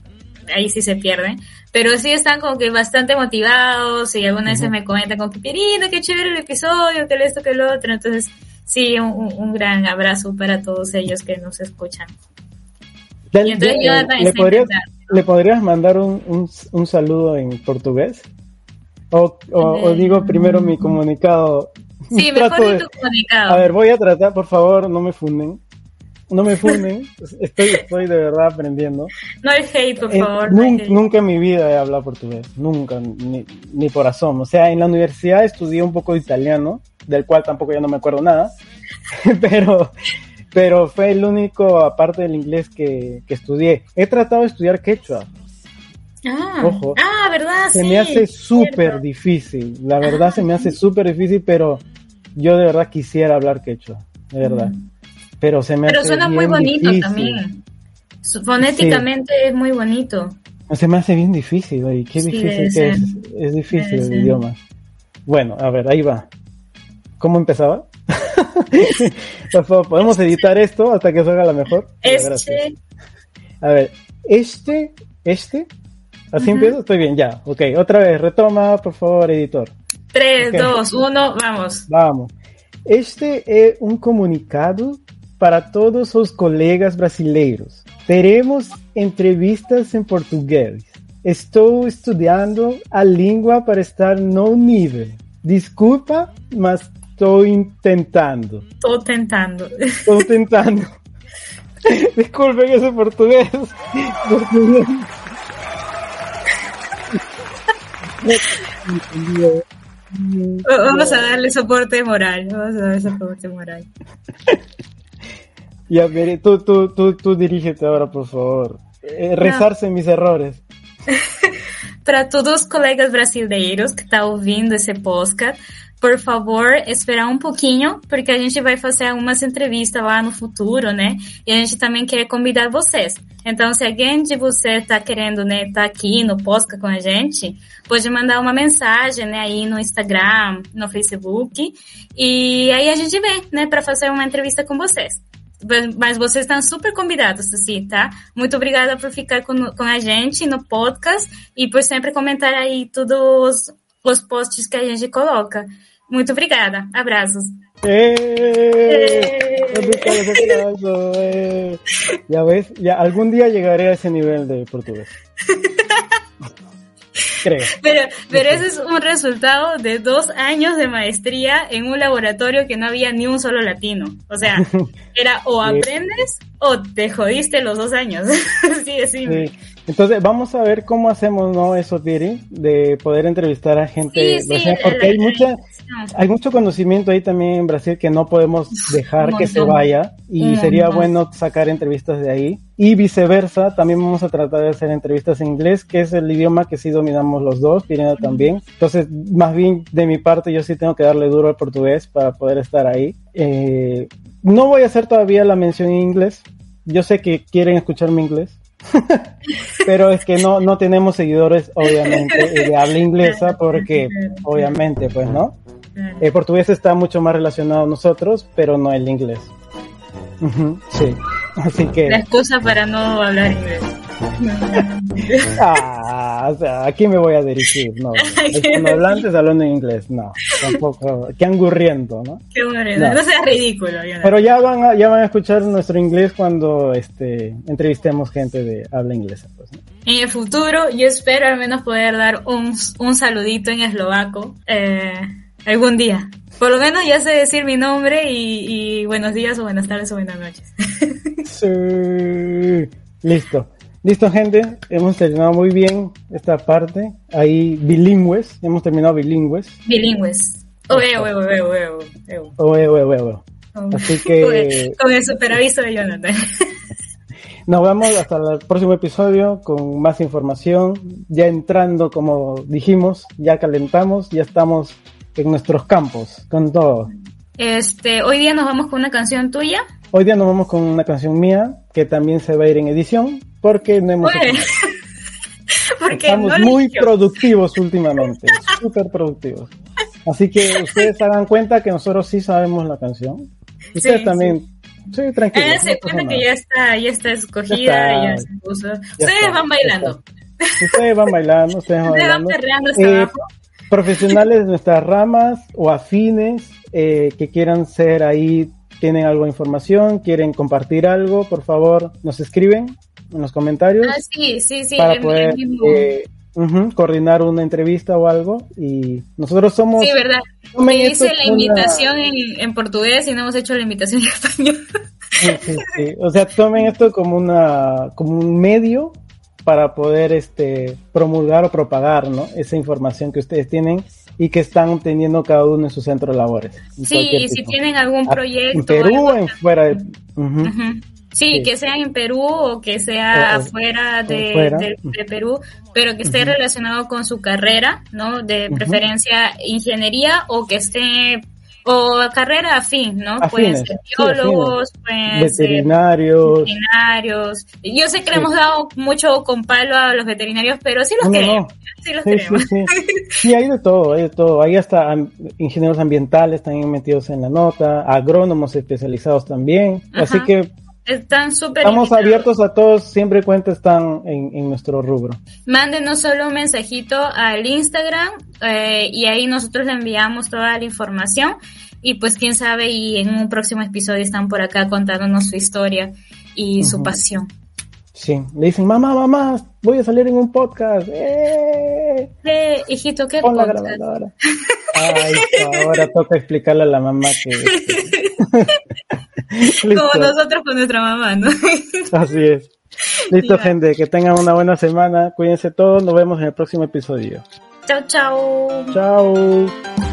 ahí sí se pierden. Pero sí están como que bastante motivados y algunas veces me comentan como que, Pierina, qué chévere el episodio, que esto, que lo otro. Entonces, sí, un, gran abrazo para todos ellos que nos escuchan. Y entonces yo eh, ¿le, podrías, ¿Le podrías mandar un, un, saludo en portugués? O, o, digo primero mi comunicado. Sí, mejor tu comunicado. A ver, voy a tratar, por favor, no me funden no me funden, estoy, estoy de verdad aprendiendo. No hay hate, por favor. nunca, en mi vida he hablado portugués, nunca, ni, ni por asomo. O sea, en la universidad estudié un poco de italiano, del cual tampoco ya no me acuerdo nada, pero, pero fue el único, aparte del inglés, que, que estudié. He tratado de estudiar quechua. Ah, Ojo, ah, verdad, se me hace súper difícil, la verdad se me hace súper difícil, pero yo de verdad quisiera hablar quechua, de verdad. Mm. Pero se me Pero suena muy bonito también. Fonéticamente es muy bonito. Se me hace bien difícil, oye, qué difícil que es. Es difícil el idioma. Bueno, a ver, ahí va. ¿Cómo empezaba? ¿podemos editar esto hasta que salga la mejor? Este. A ver, este, este. ¿Así empiezo? Estoy bien, ya. Ok, otra vez, retoma, por favor, editor. 3, 2, 1, vamos. Vamos. Este es un comunicado para todos os colegas brasileiros. Teremos entrevistas em português. Estou estudando a língua para estar no nível. Desculpa, mas estou tentando. Estou tentando. Estou tentando. Disculpen ese portugués. portugués. Vamos a darle soporte moral. Vamos a darle soporte moral. Ya, mire, tú, tú, tú, tú dirígete ahora, por favor. Eh, rezarse mis errores. Para todos os colegas brasileiros que estão ouvindo esse podcast, por favor, esperar um pouquinho, porque a gente vai fazer algumas entrevistas lá no futuro, né? E a gente também quer convidar vocês. Então, se alguém de você está querendo, né, tá aqui no podcast com a gente, pode mandar uma mensagem, né, aí no Instagram, no Facebook, e aí a gente vem, né, para fazer uma entrevista com vocês. Mas vocês estão super convidados, assim, tá? Muito obrigada por ficar com, com a gente no podcast e por sempre comentar aí todos os posts que a gente coloca. Muito obrigada. Abraços. ¡Eh! ¡Eh! Ya ves, ya algún día llegaré a ese nivel de portugués. Pero, pero ese es un resultado de dos años de maestría en un laboratorio que no había ni un solo latino. O sea, era o aprendes o te jodiste los dos años. sí, sí. Entonces, vamos a ver cómo hacemos, ¿no? Eso, Tiri, de poder entrevistar a gente. porque hay mucha, hay mucho conocimiento ahí también en Brasil que no podemos dejar que se vaya y sería bueno sacar entrevistas de ahí. Y viceversa, también vamos a tratar de hacer entrevistas en inglés, que es el idioma que sí dominamos los dos, Pirina también. Entonces, más bien de mi parte, yo sí tengo que darle duro al portugués para poder estar ahí. Eh, no voy a hacer todavía la mención en inglés. Yo sé que quieren escuchar mi inglés. pero es que no, no tenemos seguidores, obviamente, de habla inglesa, porque, obviamente, pues, ¿no? El portugués está mucho más relacionado a nosotros, pero no el inglés. sí, así que... La excusa para no hablar inglés. ah, o sea, aquí me voy a dirigir, no. hablantes hablando en inglés, no, tampoco. Qué angurriento, ¿no? Qué angurriento, no, sea ridículo. Pero ya van, a, ya van a escuchar nuestro inglés cuando este, entrevistemos gente de habla inglesa. Pues, En el futuro, yo espero al menos poder dar un, un saludito en eslovaco. Eh, Algún día. Por lo menos ya sé decir mi nombre y, buenos días o buenas tardes o buenas noches. sí. Listo. Listo, gente. Hemos terminado muy bien esta parte. Ahí bilingües. Hemos terminado bilingües. Bilingües. Oe, oe, oe, oe, oe. Oe, Así que... Con el superaviso de Jonathan. Nos vemos hasta el próximo episodio con más información. Ya entrando, como dijimos, ya calentamos, ya estamos en nuestros campos, con todo. Este, hoy día nos vamos con una canción tuya. Hoy día nos vamos con una canción mía que también se va a ir en edición porque no hemos. porque Estamos muy productivos últimamente, súper productivos. Así que ustedes se dan cuenta que nosotros sí sabemos la canción. Ustedes también Sí, tranquilo. se cuenta que ya está, ya está escogida, ya, se puso. ustedes van bailando. Ustedes van bailando, ustedes van bailando. Eh, profesionales de nuestras ramas o afines eh, que quieran ser ahí, tienen algo de información, quieren compartir algo, por favor, nos escriben en los comentarios. Ah, sí, sí, sí. Para poder eh, coordinar una entrevista o algo. Y nosotros somos... Sí, verdad. Me hice la invitación en, en, portugués y no hemos hecho la invitación en español. Sí, sí, sí. O sea, tomen esto como una como un medio para poder este promulgar o propagar ¿no? esa información que ustedes tienen y que están teniendo cada uno en sus centros de labores. Sí, y si tienen algún proyecto. En Perú o en fuera de... Sí, que sea en Perú o que sea afuera de, Perú, pero que esté relacionado con su carrera, ¿no? De preferencia ingeniería o que esté o carrera afín, ¿no? pueden ser biólogos, pueden veterinarios. ser veterinarios. Yo sé que le hemos dado mucho con palo a los veterinarios, pero sí los queremos. Sí los queremos. Sí, hay de todo, hay de todo. Hay hasta ingenieros ambientales también metidos en la nota, agrónomos especializados también. Así que están súper. Estamos abiertos a todos, siempre cuenta están en, nuestro rubro. Mándenos solo un mensajito al Instagram eh, y ahí nosotros le enviamos toda la información. Y pues quién sabe, y en un próximo episodio están por acá contándonos su historia y su pasión. Sí, le dicen, mamá, mamá, voy a salir en un podcast. ¡Eh! eh hijito, ¿qué Pon podcast? la grabadora. Ay, ahora toca explicarle a la mamá que... Como nosotros con nuestra mamá, ¿no? Así es. Listo, gente, que tengan una buena semana. Cuídense todos. Nos vemos en el próximo episodio. Chao, chao. Chao.